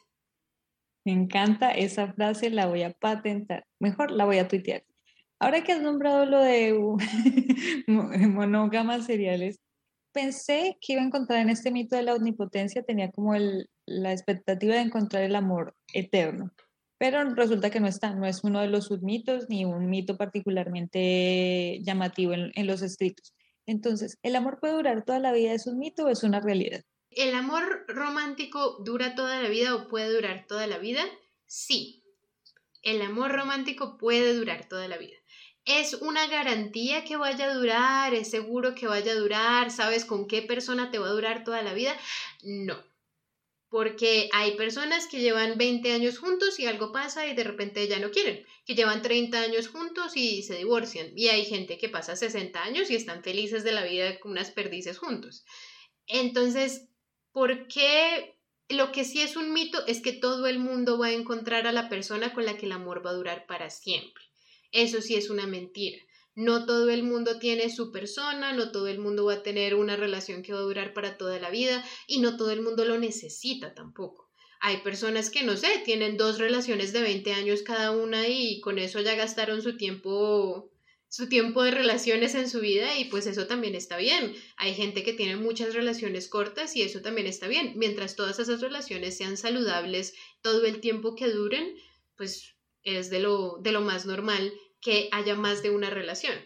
Me encanta esa frase, la voy a patentar. Mejor la voy a tuitear. Ahora que has nombrado lo de monógamas seriales, pensé que iba a encontrar en este mito de la omnipotencia, tenía como la expectativa de encontrar el amor eterno, pero resulta que no está, no es uno de los submitos ni un mito particularmente llamativo en, los escritos. Entonces, ¿el amor puede durar toda la vida? ¿Es un mito o es una realidad? ¿El amor romántico dura toda la vida o puede durar toda la vida? Sí. El amor romántico puede durar toda la vida. ¿Es una garantía que vaya a durar? ¿Es seguro que vaya a durar? ¿Sabes con qué persona te va a durar toda la vida? No. Porque hay personas que llevan 20 años juntos y algo pasa y de repente ya no quieren, que llevan 30 años juntos y se divorcian. Y hay gente que pasa 60 años y están felices de la vida con unas perdices juntos. Entonces, ¿por qué lo que sí es un mito es que todo el mundo va a encontrar a la persona con la que el amor va a durar para siempre. Eso sí es una mentira. No todo el mundo tiene su persona, no todo el mundo va a tener una relación que va a durar para toda la vida y no todo el mundo lo necesita tampoco. Hay personas que, no sé, tienen dos relaciones de 20 años cada una y con eso ya gastaron su tiempo su tiempo de relaciones en su vida y pues eso también está bien. Hay gente que tiene muchas relaciones cortas y eso también está bien. Mientras todas esas relaciones sean saludables todo el tiempo que duren, pues es de lo, de lo más normal que haya más de una relación.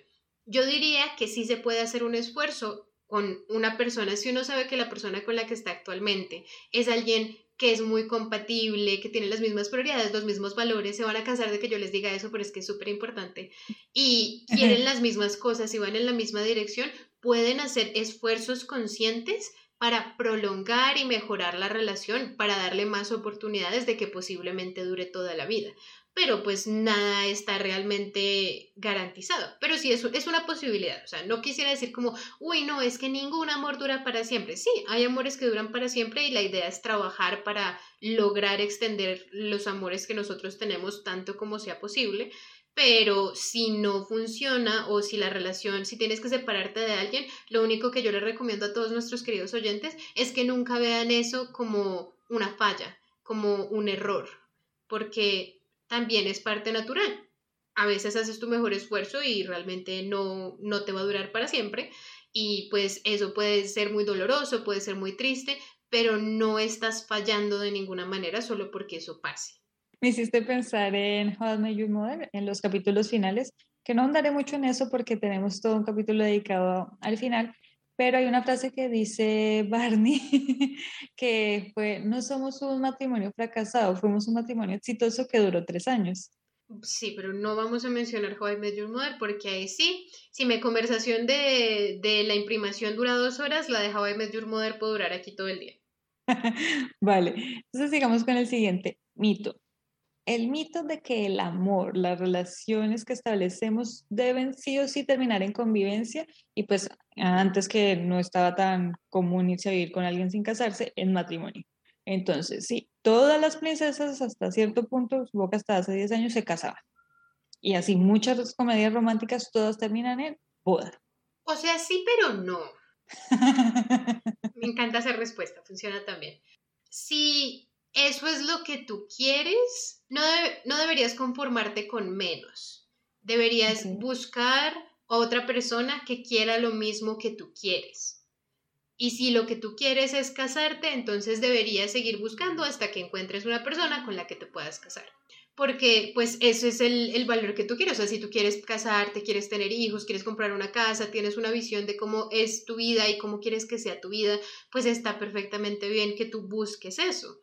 Yo diría que sí se puede hacer un esfuerzo con una persona si uno sabe que la persona con la que está actualmente es alguien que es muy compatible, que tiene las mismas prioridades, los mismos valores, se van a cansar de que yo les diga eso, pero es que es súper importante, y quieren las mismas cosas y van en la misma dirección, pueden hacer esfuerzos conscientes para prolongar y mejorar la relación, para darle más oportunidades de que posiblemente dure toda la vida pero pues nada está realmente garantizado. Pero sí, es, es una posibilidad. O sea, no quisiera decir como, uy, no, es que ningún amor dura para siempre. Sí, hay amores que duran para siempre y la idea es trabajar para lograr extender los amores que nosotros tenemos tanto como sea posible. Pero si no funciona o si la relación, si tienes que separarte de alguien, lo único que yo les recomiendo a todos nuestros queridos oyentes es que nunca vean eso como una falla, como un error. Porque también es parte natural. A veces haces tu mejor esfuerzo y realmente no, no te va a durar para siempre y pues eso puede ser muy doloroso, puede ser muy triste, pero no estás fallando de ninguna manera solo porque eso pase. Me hiciste pensar en How I Met Your Mother, en los capítulos finales, que no andaré mucho en eso porque tenemos todo un capítulo dedicado al final, pero hay una frase que dice Barney, que fue, no somos un matrimonio fracasado, fuimos un matrimonio exitoso que duró tres años. Sí, pero no vamos a mencionar Met Your Mother porque ahí sí, si mi conversación de, de la imprimación dura dos horas, la de Met Your Mother puede durar aquí todo el día. vale, entonces sigamos con el siguiente mito el mito de que el amor, las relaciones que establecemos deben sí o sí terminar en convivencia y pues antes que no estaba tan común irse a vivir con alguien sin casarse, en matrimonio. Entonces, sí, todas las princesas hasta cierto punto, supongo que hasta hace 10 años se casaban. Y así muchas comedias románticas todas terminan en boda. O sea, sí, pero no. Me encanta esa respuesta, funciona también. Si eso es lo que tú quieres, no, no deberías conformarte con menos. Deberías buscar a otra persona que quiera lo mismo que tú quieres. Y si lo que tú quieres es casarte, entonces deberías seguir buscando hasta que encuentres una persona con la que te puedas casar. Porque pues eso es el, el valor que tú quieres. O sea, si tú quieres casarte, quieres tener hijos, quieres comprar una casa, tienes una visión de cómo es tu vida y cómo quieres que sea tu vida, pues está perfectamente bien que tú busques eso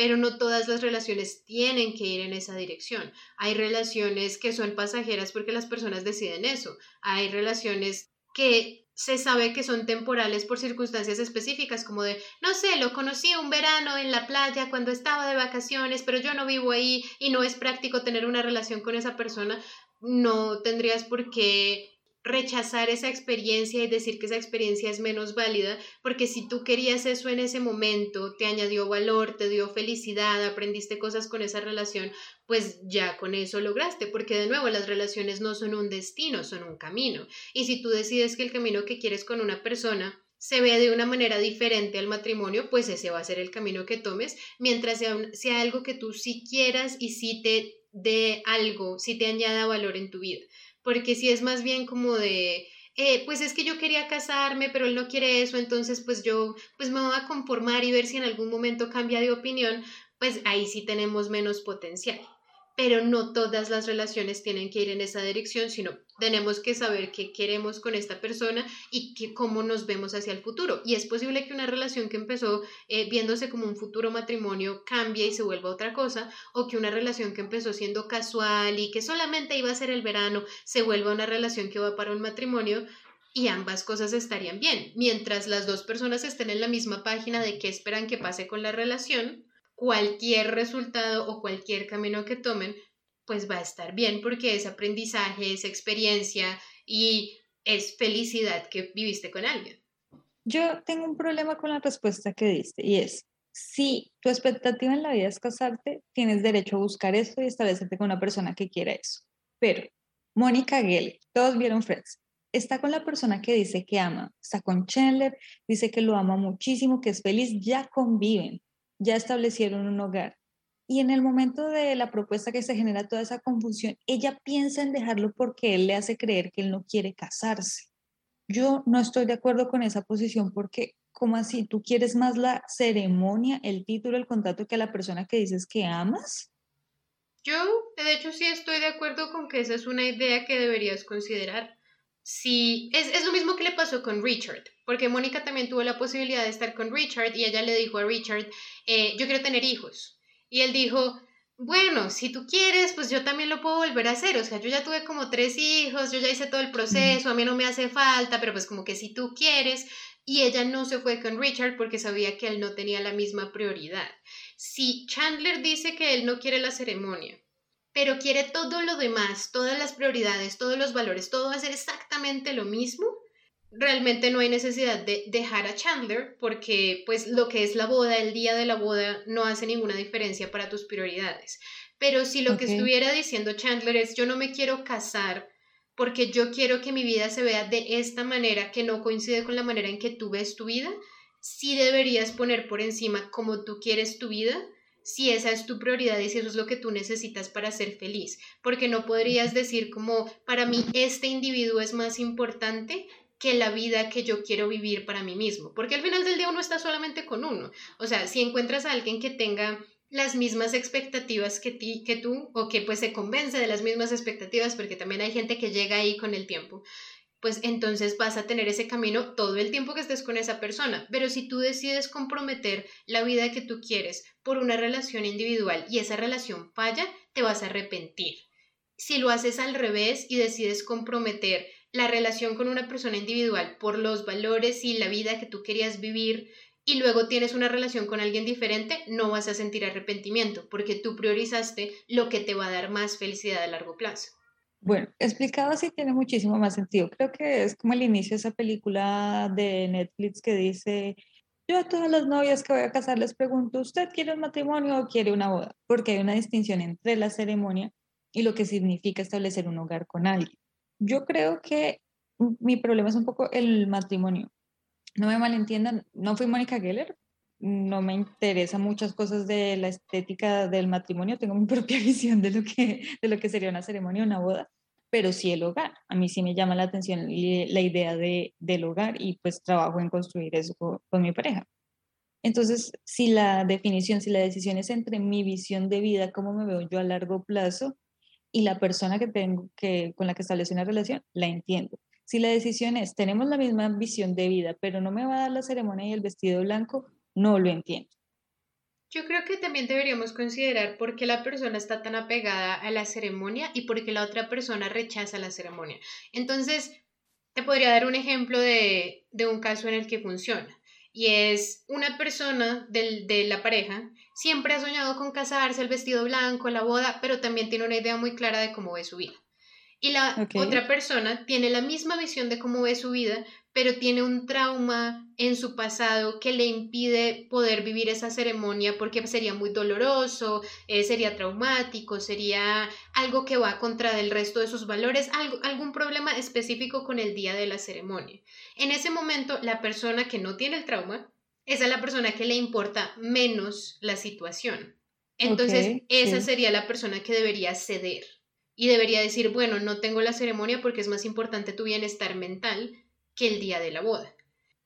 pero no todas las relaciones tienen que ir en esa dirección. Hay relaciones que son pasajeras porque las personas deciden eso. Hay relaciones que se sabe que son temporales por circunstancias específicas, como de, no sé, lo conocí un verano en la playa cuando estaba de vacaciones, pero yo no vivo ahí y no es práctico tener una relación con esa persona. No tendrías por qué rechazar esa experiencia y decir que esa experiencia es menos válida, porque si tú querías eso en ese momento, te añadió valor, te dio felicidad, aprendiste cosas con esa relación, pues ya con eso lograste, porque de nuevo las relaciones no son un destino, son un camino. Y si tú decides que el camino que quieres con una persona se ve de una manera diferente al matrimonio, pues ese va a ser el camino que tomes, mientras sea, sea algo que tú sí quieras y sí te dé algo, sí te añada valor en tu vida porque si es más bien como de, eh, pues es que yo quería casarme, pero él no quiere eso, entonces pues yo pues me voy a conformar y ver si en algún momento cambia de opinión, pues ahí sí tenemos menos potencial pero no todas las relaciones tienen que ir en esa dirección, sino tenemos que saber qué queremos con esta persona y que, cómo nos vemos hacia el futuro. Y es posible que una relación que empezó eh, viéndose como un futuro matrimonio cambie y se vuelva otra cosa, o que una relación que empezó siendo casual y que solamente iba a ser el verano se vuelva una relación que va para un matrimonio. Y ambas cosas estarían bien. Mientras las dos personas estén en la misma página de qué esperan que pase con la relación, cualquier resultado o cualquier camino que tomen, pues va a estar bien porque es aprendizaje, es experiencia y es felicidad que viviste con alguien. Yo tengo un problema con la respuesta que diste y es, si tu expectativa en la vida es casarte, tienes derecho a buscar esto y establecerte con una persona que quiera eso. Pero Mónica Geller, todos vieron Friends, está con la persona que dice que ama, está con Chandler, dice que lo ama muchísimo, que es feliz, ya conviven ya establecieron un hogar. Y en el momento de la propuesta que se genera toda esa confusión, ella piensa en dejarlo porque él le hace creer que él no quiere casarse. Yo no estoy de acuerdo con esa posición porque, ¿cómo así? ¿Tú quieres más la ceremonia, el título, el contrato que a la persona que dices que amas? Yo, de hecho, sí estoy de acuerdo con que esa es una idea que deberías considerar. Sí, es, es lo mismo que le pasó con Richard, porque Mónica también tuvo la posibilidad de estar con Richard y ella le dijo a Richard, eh, yo quiero tener hijos. Y él dijo, bueno, si tú quieres, pues yo también lo puedo volver a hacer. O sea, yo ya tuve como tres hijos, yo ya hice todo el proceso, a mí no me hace falta, pero pues como que si tú quieres. Y ella no se fue con Richard porque sabía que él no tenía la misma prioridad. Si Chandler dice que él no quiere la ceremonia, pero quiere todo lo demás, todas las prioridades, todos los valores, todo hacer exactamente lo mismo, realmente no hay necesidad de dejar a Chandler porque pues lo que es la boda, el día de la boda no hace ninguna diferencia para tus prioridades. Pero si lo que estuviera diciendo Chandler es yo no me quiero casar porque yo quiero que mi vida se vea de esta manera que no coincide con la manera en que tú ves tu vida, sí deberías poner por encima cómo tú quieres tu vida si esa es tu prioridad y si eso es lo que tú necesitas para ser feliz, porque no podrías decir como para mí este individuo es más importante que la vida que yo quiero vivir para mí mismo, porque al final del día uno está solamente con uno. O sea, si encuentras a alguien que tenga las mismas expectativas que, ti, que tú o que pues se convence de las mismas expectativas, porque también hay gente que llega ahí con el tiempo, pues entonces vas a tener ese camino todo el tiempo que estés con esa persona. Pero si tú decides comprometer la vida que tú quieres por una relación individual y esa relación falla, te vas a arrepentir. Si lo haces al revés y decides comprometer la relación con una persona individual por los valores y la vida que tú querías vivir y luego tienes una relación con alguien diferente, no vas a sentir arrepentimiento porque tú priorizaste lo que te va a dar más felicidad a largo plazo. Bueno, explicado así tiene muchísimo más sentido. Creo que es como el inicio de esa película de Netflix que dice, yo a todas las novias que voy a casar les pregunto, ¿usted quiere un matrimonio o quiere una boda? Porque hay una distinción entre la ceremonia y lo que significa establecer un hogar con alguien. Yo creo que mi problema es un poco el matrimonio. No me malentiendan, no fui Mónica Geller, no me interesa muchas cosas de la estética del matrimonio, tengo mi propia visión de lo que, de lo que sería una ceremonia, una boda, pero sí el hogar. A mí sí me llama la atención la idea de, del hogar y pues trabajo en construir eso con, mi pareja. Entonces, si la definición, si la decisión es entre mi visión de vida, cómo me veo yo a largo plazo, y la persona que tengo que, con la que establece una relación, la entiendo. Si la decisión es, tenemos la misma visión de vida, pero no me va a dar la ceremonia y el vestido blanco, no lo entiendo. Yo creo que también deberíamos considerar por qué la persona está tan apegada a la ceremonia y por qué la otra persona rechaza la ceremonia. Entonces, te podría dar un ejemplo de, de un caso en el que funciona. Y es una persona del, de la pareja, siempre ha soñado con casarse, el vestido blanco, la boda, pero también tiene una idea muy clara de cómo ve su vida. Y la otra persona tiene la misma visión de cómo ve su vida, pero tiene un trauma en su pasado que le impide poder vivir esa ceremonia porque sería muy doloroso, eh, sería traumático, sería algo que va contra del resto de sus valores, algo, algún problema específico con el día de la ceremonia. En ese momento, la persona que no tiene el trauma, esa es la persona que le importa menos la situación. Entonces, esa sería la persona que debería ceder y debería decir, bueno, no tengo la ceremonia porque es más importante tu bienestar mental que el día de la boda.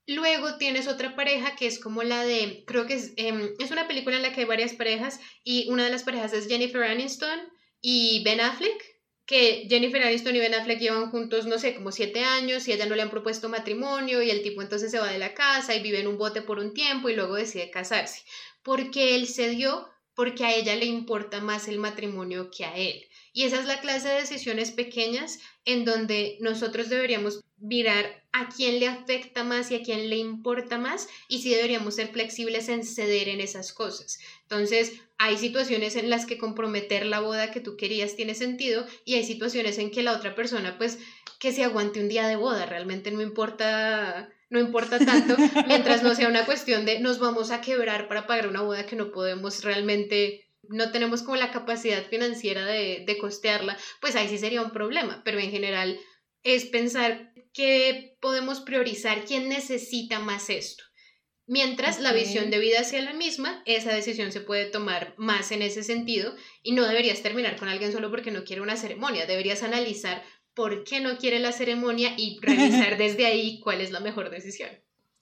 Luego tienes otra pareja que es como la de, creo que es, em, es una película en la que hay varias parejas y una de las parejas es Jennifer Aniston y Ben Affleck, que Jennifer Aniston y Ben Affleck llevan juntos, no sé, como siete años y ella no le han propuesto matrimonio y el tipo entonces se va de la casa y vive en un bote por un tiempo y luego decide casarse. Porque él se dio porque a ella le importa más el matrimonio que a él. Y esa es la clase de decisiones pequeñas en donde nosotros deberíamos mirar a quién le afecta más y a quién le importa más y si deberíamos ser flexibles en ceder en esas cosas. Entonces, hay situaciones en las que comprometer la boda que tú querías tiene sentido y hay situaciones en que la otra persona pues que se aguante un día de boda, realmente no importa no importa tanto mientras no sea una cuestión de nos vamos a quebrar para pagar una boda que no podemos realmente no tenemos como la capacidad financiera de, costearla, pues ahí sí sería un problema, pero en general es pensar que podemos priorizar quién necesita más esto. Mientras la visión de vida sea la misma, esa decisión se puede tomar más en ese sentido y no deberías terminar con alguien solo porque no quiere una ceremonia, deberías analizar por qué no quiere la ceremonia y revisar desde ahí cuál es la mejor decisión.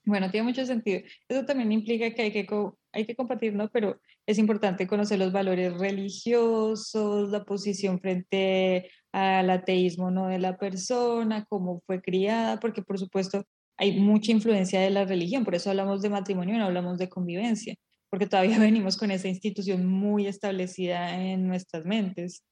Bueno, tiene mucho sentido. Eso también implica que hay que, hay que compartir, ¿no? Pero es importante conocer los valores religiosos, la posición frente al ateísmo, ¿no? De la persona, cómo fue criada, porque por supuesto hay mucha influencia de la religión, por eso hablamos de matrimonio, no hablamos de convivencia, porque todavía venimos con esa institución muy establecida en nuestras mentes.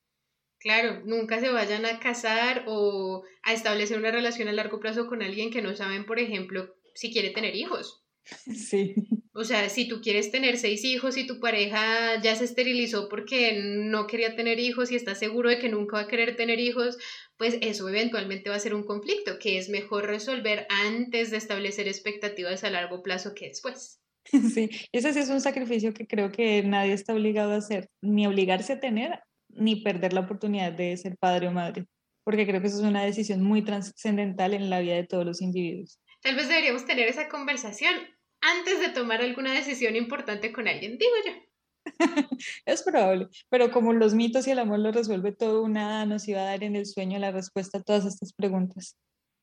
Claro, nunca se vayan a casar o a establecer una relación a largo plazo con alguien que no saben, por ejemplo, si quiere tener hijos. Sí. O sea, si tú quieres tener seis hijos y tu pareja ya se esterilizó porque no quería tener hijos y está seguro de que nunca va a querer tener hijos, pues eso eventualmente va a ser un conflicto que es mejor resolver antes de establecer expectativas a largo plazo que después. Sí, ese sí es un sacrificio que creo que nadie está obligado a hacer, ni obligarse a tener, ni perder la oportunidad de ser padre o madre, porque creo que eso es una decisión muy trascendental en la vida de todos los individuos. Tal vez deberíamos tener esa conversación antes de tomar alguna decisión importante con alguien, digo yo. es probable, pero como los mitos y el amor lo resuelve todo, nada nos iba a dar en el sueño la respuesta a todas estas preguntas.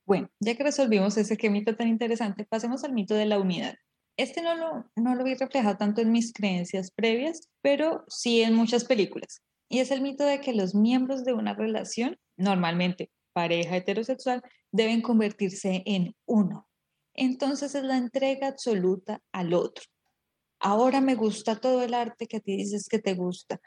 Bueno, ya que resolvimos ese qué mito tan interesante, pasemos al mito de la unidad. Este no lo, no lo vi reflejado tanto en mis creencias previas, pero sí en muchas películas. Y es el mito de que los miembros de una relación, normalmente pareja heterosexual, deben convertirse en uno. Entonces es la entrega absoluta al otro. Ahora me gusta todo el arte que a ti dices que te gusta.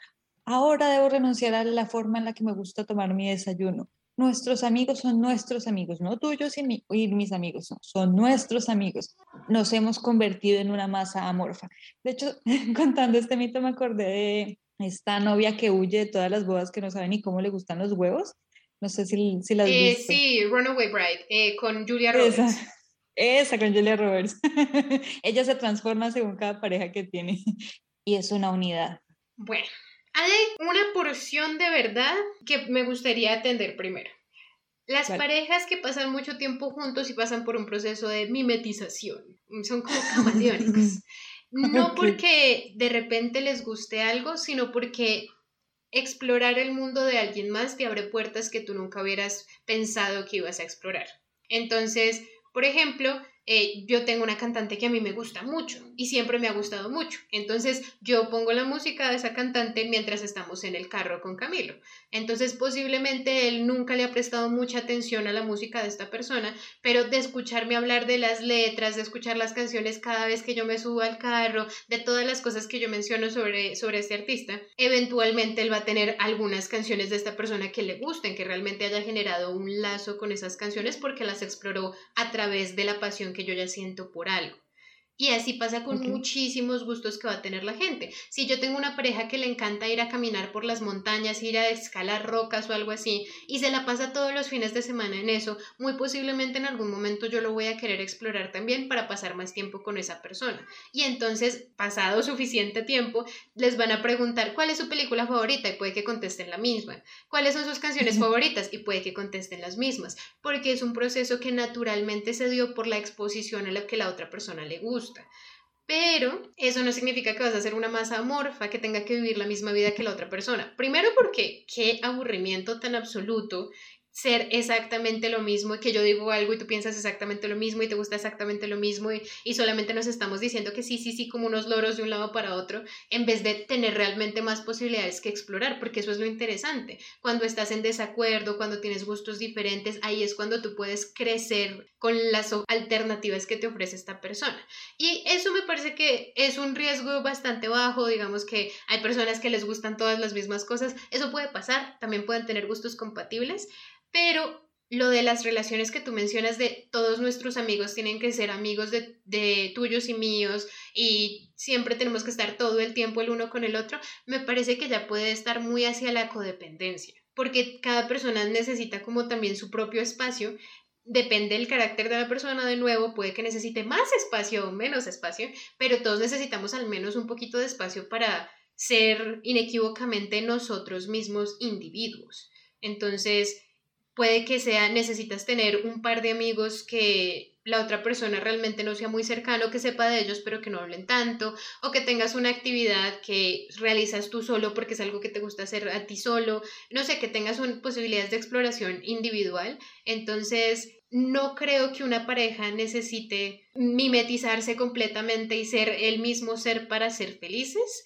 Ahora debo renunciar a la forma en la que me gusta tomar mi desayuno. Nuestros amigos son nuestros amigos, no tuyos y, y mis amigos, son nuestros amigos. Nos hemos convertido en una masa amorfa. De hecho, contando este mito me acordé de esta novia que huye de todas las bodas que no sabe ni cómo le gustan los huevos. No sé si, si las eh, Sí, Runaway Bride, eh, con Julia Roberts. Esa, esa, con Julia Roberts. Ella se transforma según cada pareja que tiene y es una unidad. Bueno, hay una porción de verdad que me gustaría atender primero. Las parejas que pasan mucho tiempo juntos y pasan por un proceso de mimetización son como camaleónicos. No porque de repente les guste algo, sino porque explorar el mundo de alguien más te abre puertas que tú nunca hubieras pensado que ibas a explorar. Entonces, por ejemplo, eh, yo tengo una cantante que a mí me gusta mucho y siempre me ha gustado mucho. Entonces yo pongo la música de esa cantante mientras estamos en el carro con Camilo. Entonces posiblemente él nunca le ha prestado mucha atención a la música de esta persona, pero de escucharme hablar de las letras, de escuchar las canciones cada vez que yo me subo al carro, de todas las cosas que yo menciono sobre, sobre este artista, eventualmente él va a tener algunas canciones de esta persona que le gusten, que realmente haya generado un lazo con esas canciones porque las exploró a través de la pasión que yo ya siento por algo. Y así pasa con muchísimos gustos que va a tener la gente. Si yo tengo una pareja que le encanta ir a caminar por las montañas, ir a escalar rocas o algo así, y se la pasa todos los fines de semana en eso, muy posiblemente en algún momento yo lo voy a querer explorar también para pasar más tiempo con esa persona. Y entonces, pasado suficiente tiempo, les van a preguntar cuál es su película favorita y puede que contesten la misma. ¿Cuáles son sus canciones favoritas? Y puede que contesten las mismas, porque es un proceso que naturalmente se dio por la exposición a la que la otra persona le gusta. Pero eso no significa que vas a ser una masa amorfa que tenga que vivir la misma vida que la otra persona. Primero porque qué aburrimiento tan absoluto ser exactamente lo mismo y que yo digo algo y tú piensas exactamente lo mismo y te gusta exactamente lo mismo y, solamente nos estamos diciendo que sí, sí, sí, como unos loros de un lado para otro, en vez de tener realmente más posibilidades que explorar, porque eso es lo interesante. Cuando estás en desacuerdo, cuando tienes gustos diferentes, ahí es cuando tú puedes crecer con las alternativas que te ofrece esta persona. Y eso me parece que es un riesgo bastante bajo, digamos que hay personas que les gustan todas las mismas cosas, eso puede pasar, también pueden tener gustos compatibles, pero lo de las relaciones que tú mencionas de todos nuestros amigos tienen que ser amigos de, tuyos y míos y siempre tenemos que estar todo el tiempo el uno con el otro, me parece que ya puede estar muy hacia la codependencia, porque cada persona necesita como también su propio espacio. Depende del carácter de la persona, de nuevo, puede que necesite más espacio o menos espacio, pero todos necesitamos al menos un poquito de espacio para ser inequívocamente nosotros mismos individuos. Entonces, puede que sea, necesitas tener un par de amigos que la otra persona realmente no sea muy cercano, que sepa de ellos pero que no hablen tanto, o que tengas una actividad que realizas tú solo porque es algo que te gusta hacer a ti solo, no sé, que tengas posibilidades de exploración individual. Entonces, no creo que una pareja necesite mimetizarse completamente y ser el mismo ser para ser felices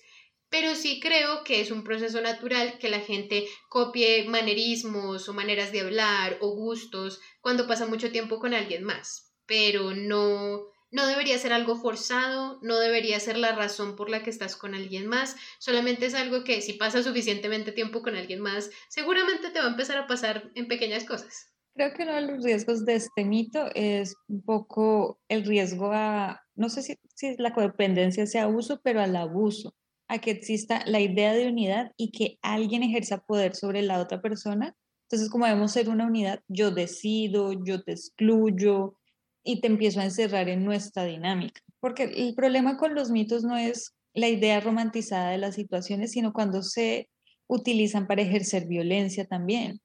pero sí creo que es un proceso natural que la gente copie manerismos o maneras de hablar o gustos cuando pasa mucho tiempo con alguien más. pero no, no debería ser algo forzado, no debería ser la razón por la que estás con alguien más, solamente es algo que si pasas suficientemente tiempo con alguien más, seguramente te va a empezar a pasar en pequeñas cosas. Creo que uno de los riesgos de este mito es un poco el riesgo a, no sé si, si la codependencia sea abuso, pero al abuso, a que exista la idea de unidad y que alguien ejerza poder sobre la otra persona. Entonces, como debemos ser una unidad, yo decido, yo te excluyo y te empiezo a encerrar en nuestra dinámica. Porque el problema con los mitos no es la idea romantizada de las situaciones, sino cuando se utilizan para ejercer violencia también.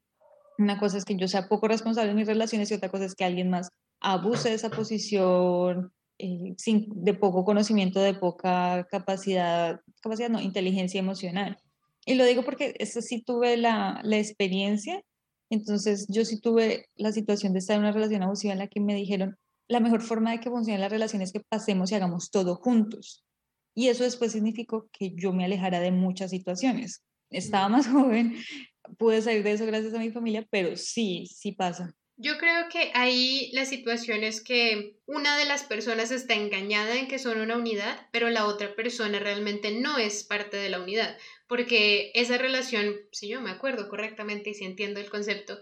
Una cosa es que yo sea poco responsable en mis relaciones y otra cosa es que alguien más abuse de esa posición eh, sin, de poco conocimiento, de poca capacidad, capacidad no, inteligencia emocional. Y lo digo porque eso sí tuve la, la experiencia, entonces yo sí tuve la situación de estar en una relación abusiva en la que me dijeron, la mejor forma de que funcione la relación es que pasemos y hagamos todo juntos. Y eso después significó que yo me alejara de muchas situaciones. Estaba más joven, pude salir de eso gracias a mi familia, pero sí, sí pasa. Yo creo que ahí la situación es que una de las personas está engañada en que son una unidad, pero la otra persona realmente no es parte de la unidad, porque esa relación, si yo me acuerdo correctamente y si entiendo el concepto,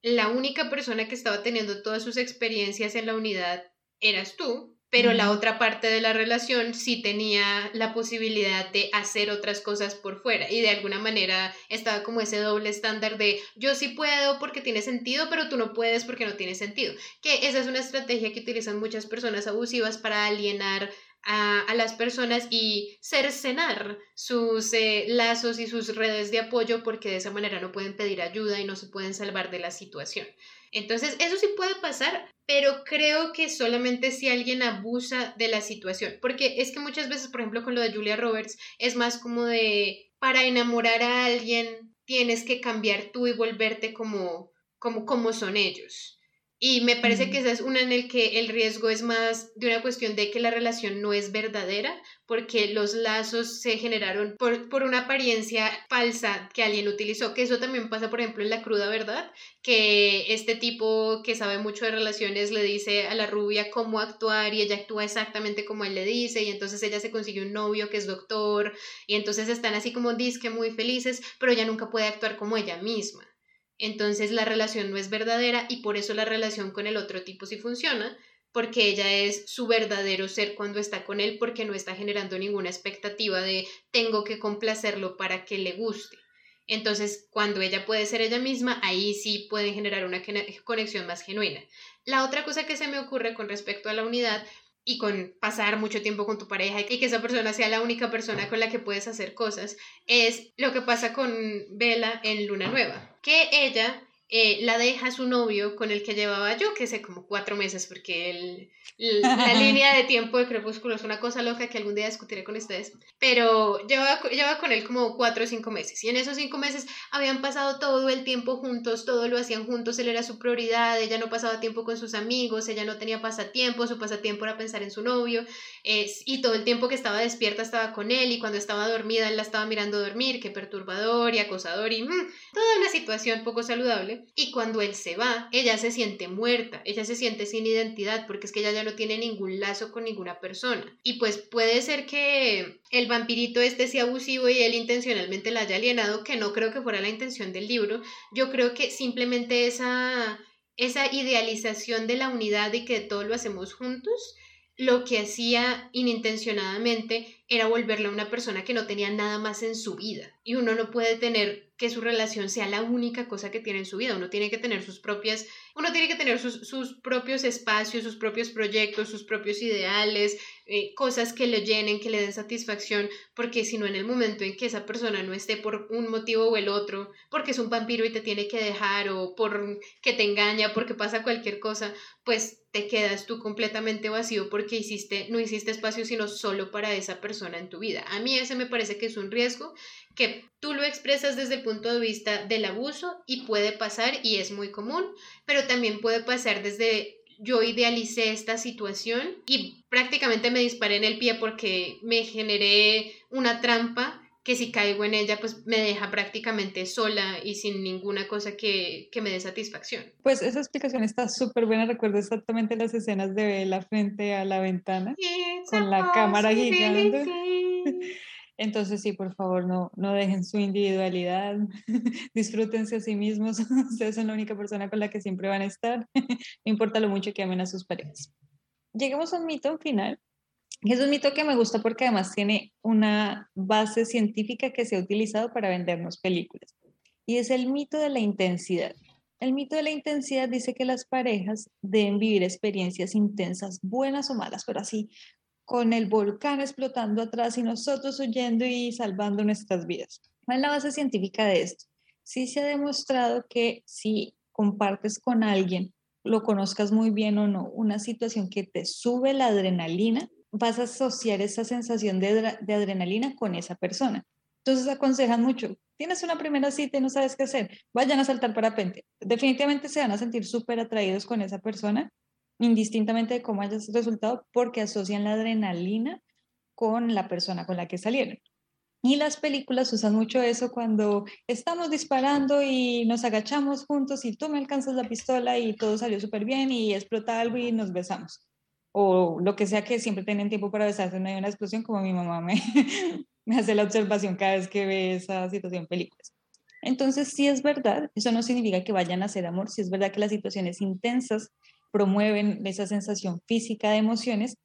la única persona que estaba teniendo todas sus experiencias en la unidad eras tú, pero la otra parte de la relación sí tenía la posibilidad de hacer otras cosas por fuera y de alguna manera estaba como ese doble estándar de yo sí puedo porque tiene sentido, pero tú no puedes porque no tiene sentido. Que esa es una estrategia que utilizan muchas personas abusivas para alienar a, las personas y cercenar sus eh, lazos y sus redes de apoyo porque de esa manera no pueden pedir ayuda y no se pueden salvar de la situación. Entonces, eso sí puede pasar, pero creo que solamente si alguien abusa de la situación, porque es que muchas veces, por ejemplo, con lo de Julia Roberts, es más como de, para enamorar a alguien, tienes que cambiar tú y volverte como, como, como son ellos. Y me parece que esa es una en el que el riesgo es más de una cuestión de que la relación no es verdadera, porque los lazos se generaron por, por, una apariencia falsa que alguien utilizó, que eso también pasa, por ejemplo, en la cruda verdad, que este tipo que sabe mucho de relaciones le dice a la rubia cómo actuar y ella actúa exactamente como él le dice, y entonces ella se consigue un novio que es doctor, y entonces están así como disque muy felices, pero ella nunca puede actuar como ella misma entonces la relación no es verdadera y por eso la relación con el otro tipo sí funciona, porque ella es su verdadero ser cuando está con él, porque no está generando ninguna expectativa de tengo que complacerlo para que le guste. Entonces, cuando ella puede ser ella misma, ahí sí pueden generar una conexión más genuina. La otra cosa que se me ocurre con respecto a la unidad y con pasar mucho tiempo con tu pareja y que esa persona sea la única persona con la que puedes hacer cosas, es lo que pasa con Bella en Luna Nueva, que ella eh, la deja su novio con el que llevaba yo, que sé, como cuatro meses, porque el, la línea de tiempo de Crepúsculo es una cosa loca que algún día discutiré con ustedes, pero llevaba, llevaba con él como cuatro o cinco meses, y en esos cinco meses habían pasado todo el tiempo juntos, todo lo hacían juntos, él era su prioridad, ella no pasaba tiempo con sus amigos, ella no tenía pasatiempo, su pasatiempo era pensar en su novio, y todo el tiempo que estaba despierta estaba con él, y cuando estaba dormida él la estaba mirando dormir, qué perturbador y acosador, y mm, toda una situación poco saludable y cuando él se va, ella se siente muerta, ella se siente sin identidad porque es que ella ya no tiene ningún lazo con ninguna persona. Y pues puede ser que el vampirito este sea abusivo y él intencionalmente la haya alienado, que no creo que fuera la intención del libro. Yo creo que simplemente esa, esa idealización de la unidad y que todo lo hacemos juntos, lo que hacía inintencionadamente era volverla una persona que no tenía nada más en su vida. Y uno no puede tener que su relación sea la única cosa que tiene en su vida. Uno tiene que tener sus propias, uno tiene que tener sus, sus propios espacios, sus propios proyectos, sus propios ideales, eh, cosas que le llenen, que le den satisfacción, porque si no en el momento en que esa persona no esté por un motivo o el otro, porque es un vampiro y te tiene que dejar o por que te engaña, porque pasa cualquier cosa, pues te quedas tú completamente vacío porque hiciste, no hiciste espacio sino solo para esa persona en tu vida. A mí ese me parece que es un riesgo que tú lo expresas desde el punto de vista del abuso y puede pasar y es muy común, pero también puede pasar desde yo idealicé esta situación y prácticamente me disparé en el pie porque me generé una trampa que si caigo en ella, pues me deja prácticamente sola y sin ninguna cosa que, que me dé satisfacción. Pues esa explicación está súper buena. Recuerdo exactamente las escenas de la frente a la ventana con la cámara gigante. Entonces sí, por favor, no, no dejen su individualidad, disfrútense a sí mismos, ustedes son la única persona con la que siempre van a estar, no importa lo mucho que amen a sus parejas. Lleguemos a un mito final es un mito que me gusta porque además tiene una base científica que se ha utilizado para vendernos películas. Y es el mito de la intensidad. El mito de la intensidad dice que las parejas deben vivir experiencias intensas, buenas o malas, pero así, con el volcán explotando atrás y nosotros huyendo y salvando nuestras vidas. ¿Cuál es la base científica de esto? Sí se ha demostrado que si compartes con alguien, lo conozcas muy bien o no, una situación que te sube la adrenalina, vas a asociar esa sensación de, adrenalina con esa persona. Entonces aconsejan mucho, tienes una primera cita y no sabes qué hacer, vayan a saltar parapente. Definitivamente se van a sentir súper atraídos con esa persona, indistintamente de cómo haya resultado, porque asocian la adrenalina con la persona con la que salieron. Y las películas usan mucho eso cuando estamos disparando y nos agachamos juntos y tú me alcanzas la pistola y todo salió súper bien y explota algo y nos besamos o lo que sea que siempre tienen tiempo para besarse en medio de una explosión, como mi mamá me, me hace la observación cada vez que ve esa situación en películas. Entonces, sí es verdad, eso no significa que vayan a hacer amor, sí es verdad que las situaciones intensas promueven esa sensación física de emociones,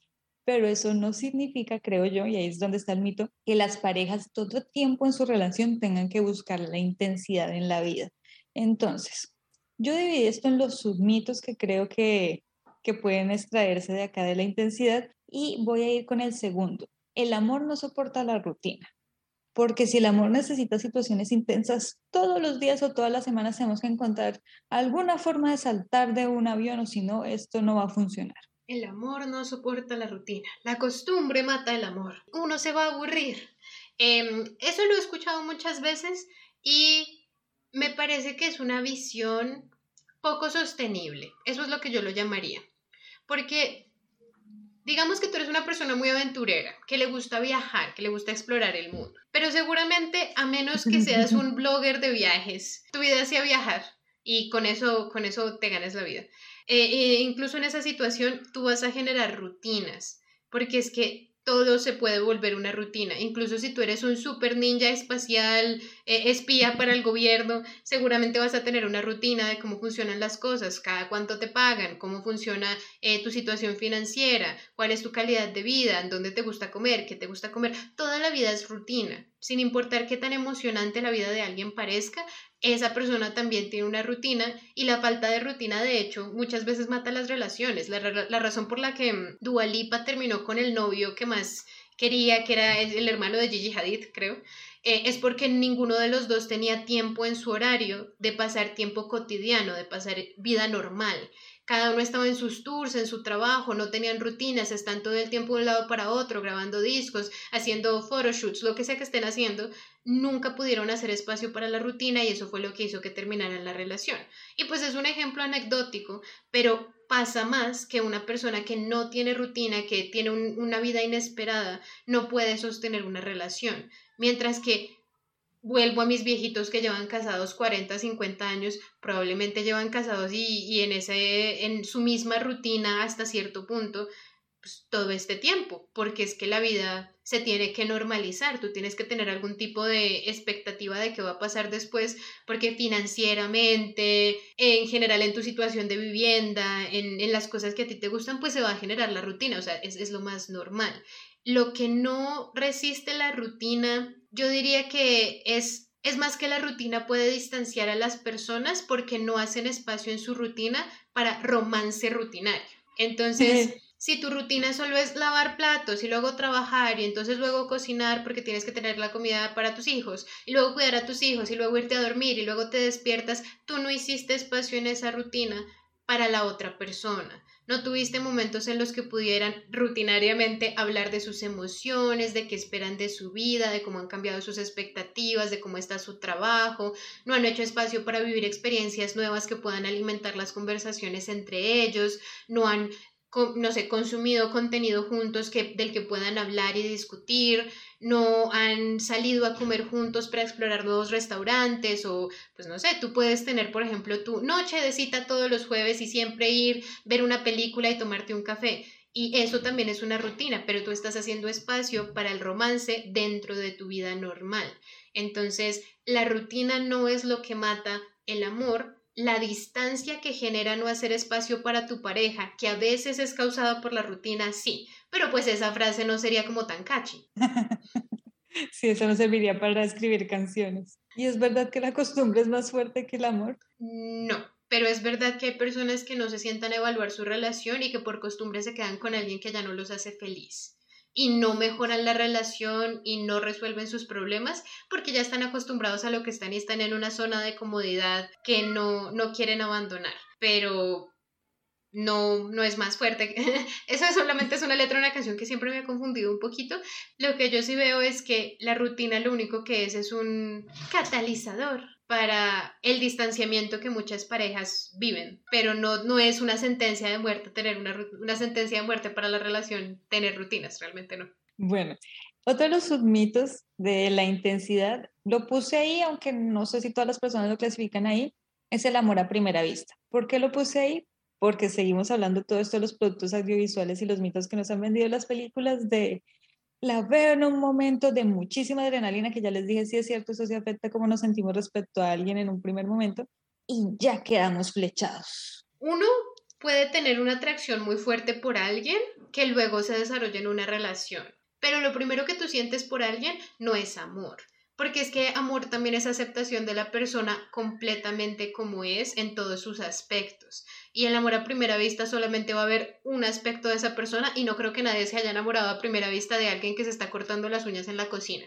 pero eso no significa, creo yo, y ahí es donde está el mito, que las parejas todo el tiempo en su relación tengan que buscar la intensidad en la vida. Entonces, yo dividí esto en los submitos que creo que que pueden extraerse de acá de la intensidad y voy a ir con el segundo. El amor no soporta la rutina, porque si el amor necesita situaciones intensas todos los días o todas las semanas tenemos que encontrar alguna forma de saltar de un avión o si no, esto no va a funcionar. El amor no soporta la rutina. La costumbre mata el amor. Uno se va a aburrir. Em, eso lo he escuchado muchas veces y me parece que es una visión poco sostenible. Eso es lo que yo lo llamaría. Porque digamos que tú eres una persona muy aventurera, que le gusta viajar, que le gusta explorar el mundo, pero seguramente a menos que seas un blogger de viajes, tu vida sea viajar y con eso, con eso te ganas la vida. Eh, eh, incluso en esa situación tú vas a generar rutinas, porque es que todo se puede volver una rutina. Incluso si tú eres un super ninja espacial, eh, espía para el gobierno, seguramente vas a tener una rutina de cómo funcionan las cosas, cada cuánto te pagan, cómo funciona eh, tu situación financiera, cuál es tu calidad de vida, en dónde te gusta comer, qué te gusta comer. Toda la vida es rutina. Sin importar qué tan emocionante la vida de alguien parezca, esa persona también tiene una rutina y la falta de rutina, de hecho, muchas veces mata las relaciones. La, razón por la que mm, Dualipa terminó con el novio que más quería, que era el hermano de Gigi Hadid, creo, eh, es porque ninguno de los dos tenía tiempo en su horario de pasar tiempo cotidiano, de pasar vida normal cada uno estaba en sus tours, en su trabajo, no tenían rutinas, están todo el tiempo de un lado para otro, grabando discos, haciendo photoshoots, lo que sea que estén haciendo, nunca pudieron hacer espacio para la rutina y eso fue lo que hizo que terminaran la relación. Y pues es un ejemplo anecdótico, pero pasa más que una persona que no tiene rutina, que tiene una vida inesperada, no puede sostener una relación. Mientras que vuelvo a mis viejitos que llevan casados 40, 50 años, probablemente llevan casados y, en, ese, en su misma rutina hasta cierto punto, pues, todo este tiempo, porque es que la vida se tiene que normalizar, tú tienes que tener algún tipo de expectativa de qué va a pasar después, porque financieramente, en general en tu situación de vivienda, en, las cosas que a ti te gustan, pues se va a generar la rutina, o sea, es, es lo más normal. Lo que no resiste la rutina yo diría que es, es más que la rutina puede distanciar a las personas porque no hacen espacio en su rutina para romance rutinario. Entonces, si tu rutina solo es lavar platos y luego trabajar y entonces luego cocinar porque tienes que tener la comida para tus hijos y luego cuidar a tus hijos y luego irte a dormir y luego te despiertas, tú no hiciste espacio en esa rutina para la otra persona. No tuviste momentos en los que pudieran rutinariamente hablar de sus emociones, de qué esperan de su vida, de cómo han cambiado sus expectativas, de cómo está su trabajo. No han hecho espacio para vivir experiencias nuevas que puedan alimentar las conversaciones entre ellos. No han no sé, consumido contenido juntos que, del que puedan hablar y discutir, no han salido a comer juntos para explorar nuevos restaurantes o, pues no sé, tú puedes tener, por ejemplo, tu noche de cita todos los jueves y siempre ir, ver una película y tomarte un café. Y eso también es una rutina, pero tú estás haciendo espacio para el romance dentro de tu vida normal. Entonces, la rutina no es lo que mata el amor, la distancia que genera no hacer espacio para tu pareja, que a veces es causada por la rutina, sí, pero pues esa frase no sería como tan catchy. sí, eso no serviría para escribir canciones. ¿Y es verdad que la costumbre es más fuerte que el amor? No, pero es verdad que hay personas que no se sientan a evaluar su relación y que por costumbre se quedan con alguien que ya no los hace feliz y no mejoran la relación y no resuelven sus problemas porque ya están acostumbrados a lo que están y están en una zona de comodidad que no, no quieren abandonar. Pero no, no es más fuerte. Eso solamente es una letra de una canción que siempre me ha confundido un poquito. Lo que yo sí veo es que la rutina lo único que es es un catalizador para el distanciamiento que muchas parejas viven, pero no, no es una sentencia de muerte tener una, una sentencia de muerte para la relación tener rutinas, realmente no. Bueno, otro de los submitos de la intensidad, lo puse ahí, aunque no sé si todas las personas lo clasifican ahí, es el amor a primera vista. ¿Por qué lo puse ahí? Porque seguimos hablando todo esto de los productos audiovisuales y los mitos que nos han vendido las películas de la veo en un momento de muchísima adrenalina, que ya les dije, si es cierto, eso se afecta cómo nos sentimos respecto a alguien en un primer momento, y ya quedamos flechados. Uno puede tener una atracción muy fuerte por alguien que luego se desarrolla en una relación, pero lo primero que tú sientes por alguien no es amor. Porque es que amor también es aceptación de la persona completamente como es en todos sus aspectos. Y el amor a primera vista solamente va a haber un aspecto de esa persona y no creo que nadie se haya enamorado a primera vista de alguien que se está cortando las uñas en la cocina.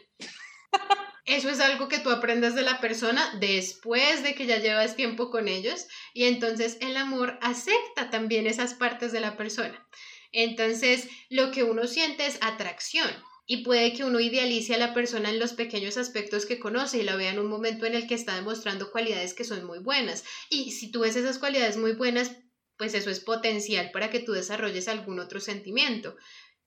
Eso es algo que tú aprendes de la persona después de que ya llevas tiempo con ellos y entonces el amor acepta también esas partes de la persona. Entonces lo que uno siente es atracción y puede que uno idealice a la persona en los pequeños aspectos que conoce y la vea en un momento en el que está demostrando cualidades que son muy buenas. Y si tú ves esas cualidades muy buenas, pues eso es potencial para que tú desarrolles algún otro sentimiento.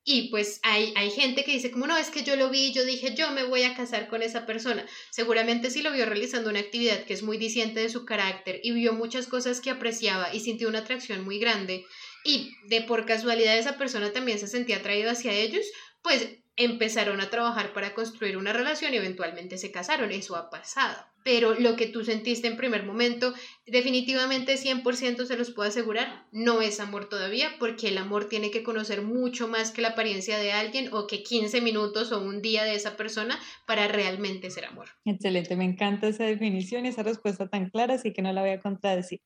Y pues hay, hay gente que dice como no, es que yo lo vi, yo dije yo me voy a casar con esa persona. Seguramente si lo vio realizando una actividad que es muy diciente de su carácter y vio muchas cosas que apreciaba y sintió una atracción muy grande y de por casualidad esa persona también se sentía atraído hacia ellos, pues empezaron a trabajar para construir una relación y eventualmente se casaron. Eso ha pasado. Pero lo que tú sentiste en primer momento, definitivamente 100% se los puedo asegurar, no es amor todavía, porque el amor tiene que conocer mucho más que la apariencia de alguien o que 15 minutos o un día de esa persona para realmente ser amor. Excelente, me encanta esa definición y esa respuesta tan clara, así que no la voy a contradecir.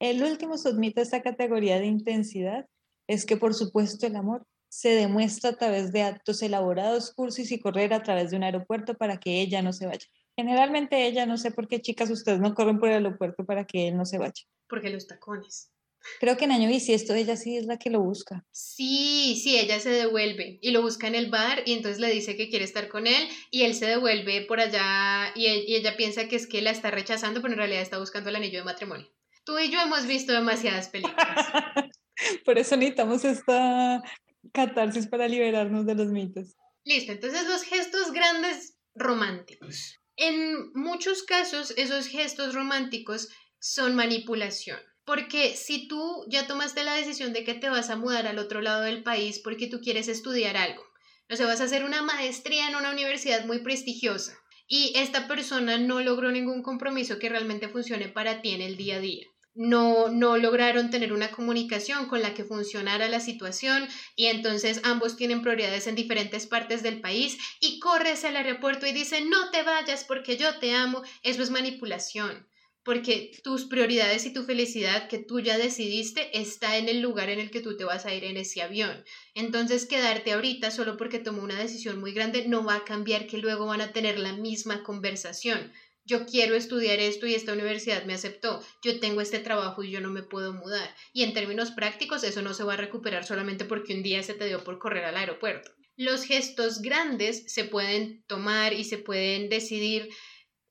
El último submito a esta categoría de intensidad es que por supuesto el amor se demuestra a través de actos elaborados, cursos y correr a través de un aeropuerto para que ella no se vaya. Generalmente ella, no sé por qué chicas ustedes no corren por el aeropuerto para que él no se vaya. Porque los tacones. Creo que en año bisiesto ella sí es la que lo busca. Sí, sí, ella se devuelve y lo busca en el bar y entonces le dice que quiere estar con él y él se devuelve por allá y, y ella piensa que es que la está rechazando, pero en realidad está buscando el anillo de matrimonio. Tú y yo hemos visto demasiadas películas. por eso necesitamos esta catarsis para liberarnos de los mitos. Listo, entonces los gestos grandes románticos. En muchos casos esos gestos románticos son manipulación. Porque si tú ya tomaste la decisión de que te vas a mudar al otro lado del país porque tú quieres estudiar algo, no sé, vas a hacer una maestría en una universidad muy prestigiosa y esta persona no logró ningún compromiso que realmente funcione para ti en el día a día no, no lograron tener una comunicación con la que funcionara la situación y entonces ambos tienen prioridades en diferentes partes del país y corres al aeropuerto y dicen no te vayas porque yo te amo, eso es manipulación, porque tus prioridades y tu felicidad que tú ya decidiste está en el lugar en el que tú te vas a ir en ese avión. Entonces quedarte ahorita solo porque tomó una decisión muy grande no va a cambiar que luego van a tener la misma conversación yo quiero estudiar esto y esta universidad me aceptó, yo tengo este trabajo y yo no me puedo mudar. Y en términos prácticos eso no se va a recuperar solamente porque un día se te dio por correr al aeropuerto. Los gestos grandes se pueden tomar y se pueden decidir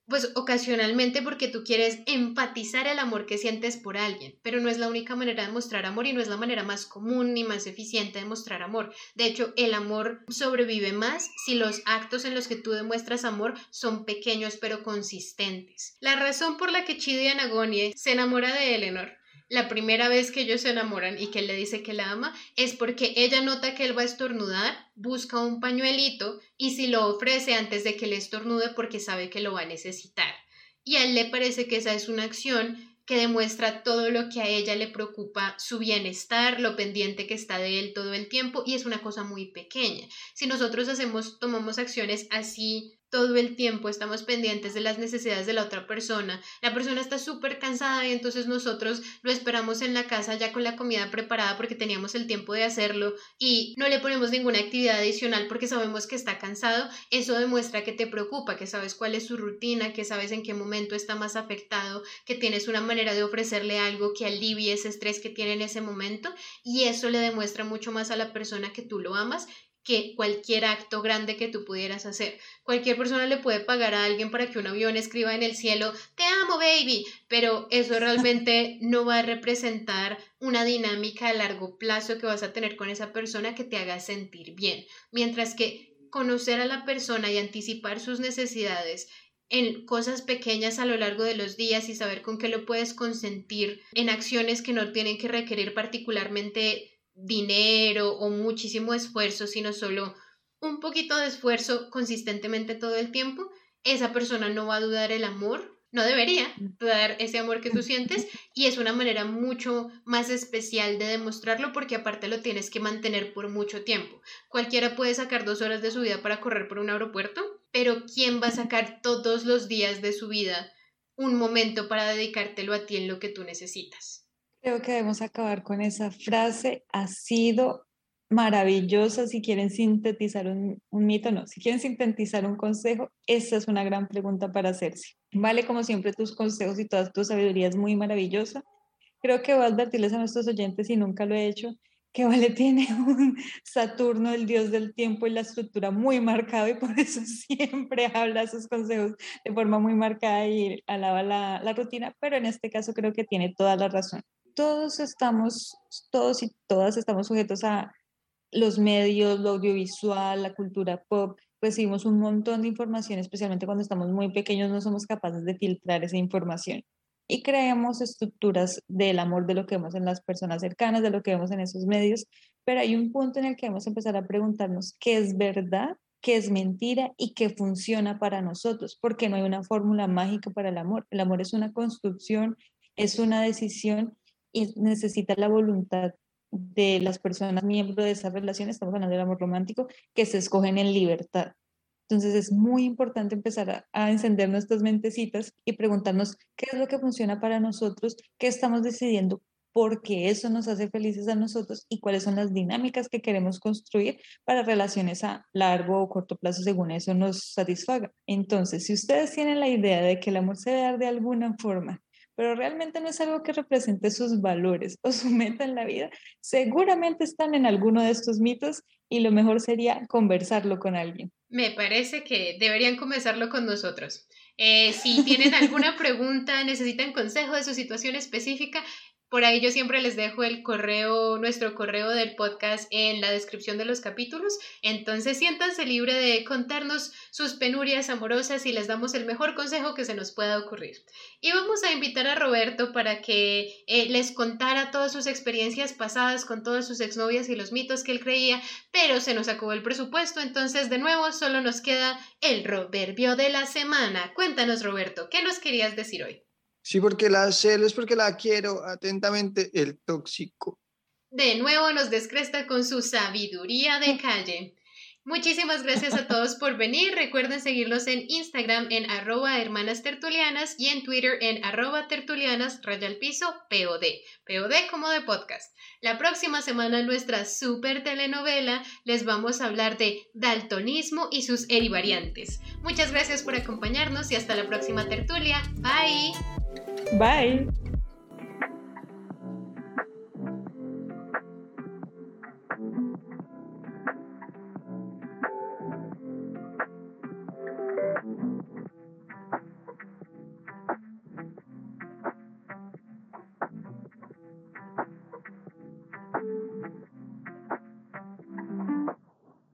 pues ocasionalmente porque tú quieres empatizar el amor que sientes por alguien, pero no es la única manera de mostrar amor y no es la manera más común ni más eficiente de mostrar amor. De hecho, el amor sobrevive más si los actos en los que tú demuestras amor son pequeños pero consistentes. La razón por la que Chidi Anagonie se enamora de Eleanor la primera vez que ellos se enamoran y que él le dice que la ama es porque ella nota que él va a estornudar, busca un pañuelito y si lo ofrece antes de que le estornude porque sabe que lo va a necesitar. Y a él le parece que esa es una acción que demuestra todo lo que a ella le preocupa, su bienestar, lo pendiente que está de él todo el tiempo y es una cosa muy pequeña. Si nosotros hacemos, tomamos acciones así todo el tiempo estamos pendientes de las necesidades de la otra persona. La persona está súper cansada y entonces nosotros lo esperamos en la casa ya con la comida preparada porque teníamos el tiempo de hacerlo y no le ponemos ninguna actividad adicional porque sabemos que está cansado. Eso demuestra que te preocupa, que sabes cuál es su rutina, que sabes en qué momento está más afectado, que tienes una manera de ofrecerle algo que alivie ese estrés que tiene en ese momento y eso le demuestra mucho más a la persona que tú lo amas que cualquier acto grande que tú pudieras hacer. Cualquier persona le puede pagar a alguien para que un avión escriba en el cielo, te amo, baby, pero eso realmente no va a representar una dinámica a largo plazo que vas a tener con esa persona que te haga sentir bien. Mientras que conocer a la persona y anticipar sus necesidades en cosas pequeñas a lo largo de los días y saber con qué lo puedes consentir en acciones que no tienen que requerir particularmente dinero o muchísimo esfuerzo, sino solo un poquito de esfuerzo consistentemente todo el tiempo, esa persona no va a dudar el amor, no debería dudar ese amor que tú sientes y es una manera mucho más especial de demostrarlo porque aparte lo tienes que mantener por mucho tiempo. Cualquiera puede sacar dos horas de su vida para correr por un aeropuerto, pero ¿quién va a sacar todos los días de su vida un momento para dedicártelo a ti en lo que tú necesitas? Creo que debemos acabar con esa frase. Ha sido maravillosa. Si quieren sintetizar un, mito, no. Si quieren sintetizar un consejo, esa es una gran pregunta para hacerse. Vale, como siempre, tus consejos y toda tu sabiduría es muy maravillosa. Creo que voy a advertirles a nuestros oyentes, y nunca lo he hecho, que Vale tiene un Saturno, el dios del tiempo y la estructura muy marcado y por eso siempre habla sus consejos de forma muy marcada y alaba la, la rutina, pero en este caso creo que tiene toda la razón todos estamos, todos y todas estamos sujetos a los medios, lo audiovisual, la cultura pop, recibimos un montón de información, especialmente cuando estamos muy pequeños, no somos capaces de filtrar esa información. Y creamos estructuras del amor de lo que vemos en las personas cercanas, de lo que vemos en esos medios, pero hay un punto en el que vamos a empezar a preguntarnos qué es verdad, qué es mentira y qué funciona para nosotros, porque no hay una fórmula mágica para el amor. El amor es una construcción, es una decisión y necesita la voluntad de las personas miembros de esa relación, estamos hablando del amor romántico, que se escogen en libertad. Entonces es muy importante empezar a, encender nuestras mentecitas y preguntarnos qué es lo que funciona para nosotros, qué estamos decidiendo, porque eso nos hace felices a nosotros y cuáles son las dinámicas que queremos construir para relaciones a largo o corto plazo según eso nos satisfaga. Entonces, si ustedes tienen la idea de que el amor se debe dar de alguna forma pero realmente no es algo que represente sus valores o su meta en la vida, seguramente están en alguno de estos mitos y lo mejor sería conversarlo con alguien. Me parece que deberían conversarlo con nosotros. Eh, si tienen alguna pregunta, necesitan consejo de su situación específica, por ahí yo siempre les dejo el correo, nuestro correo del podcast en la descripción de los capítulos. Entonces siéntanse libre de contarnos sus penurias amorosas y les damos el mejor consejo que se nos pueda ocurrir. Y vamos a invitar a Roberto para que eh, les contara todas sus experiencias pasadas con todas sus exnovias y los mitos que él creía, pero se nos acabó el presupuesto, entonces de nuevo solo nos queda el proverbio de la semana. Cuéntanos Roberto, ¿qué nos querías decir hoy? Sí, porque la celo es porque la quiero. Atentamente, el tóxico. De nuevo nos descresta con su sabiduría de calle. Muchísimas gracias a todos por venir. Recuerden seguirlos en Instagram en arroba hermanas tertulianas y en Twitter en arroba tertulianas raya al piso POD. POD como de podcast. La próxima semana en nuestra super telenovela les vamos a hablar de daltonismo y sus erivariantes. Muchas gracias por acompañarnos y hasta la próxima tertulia. Bye. Bye.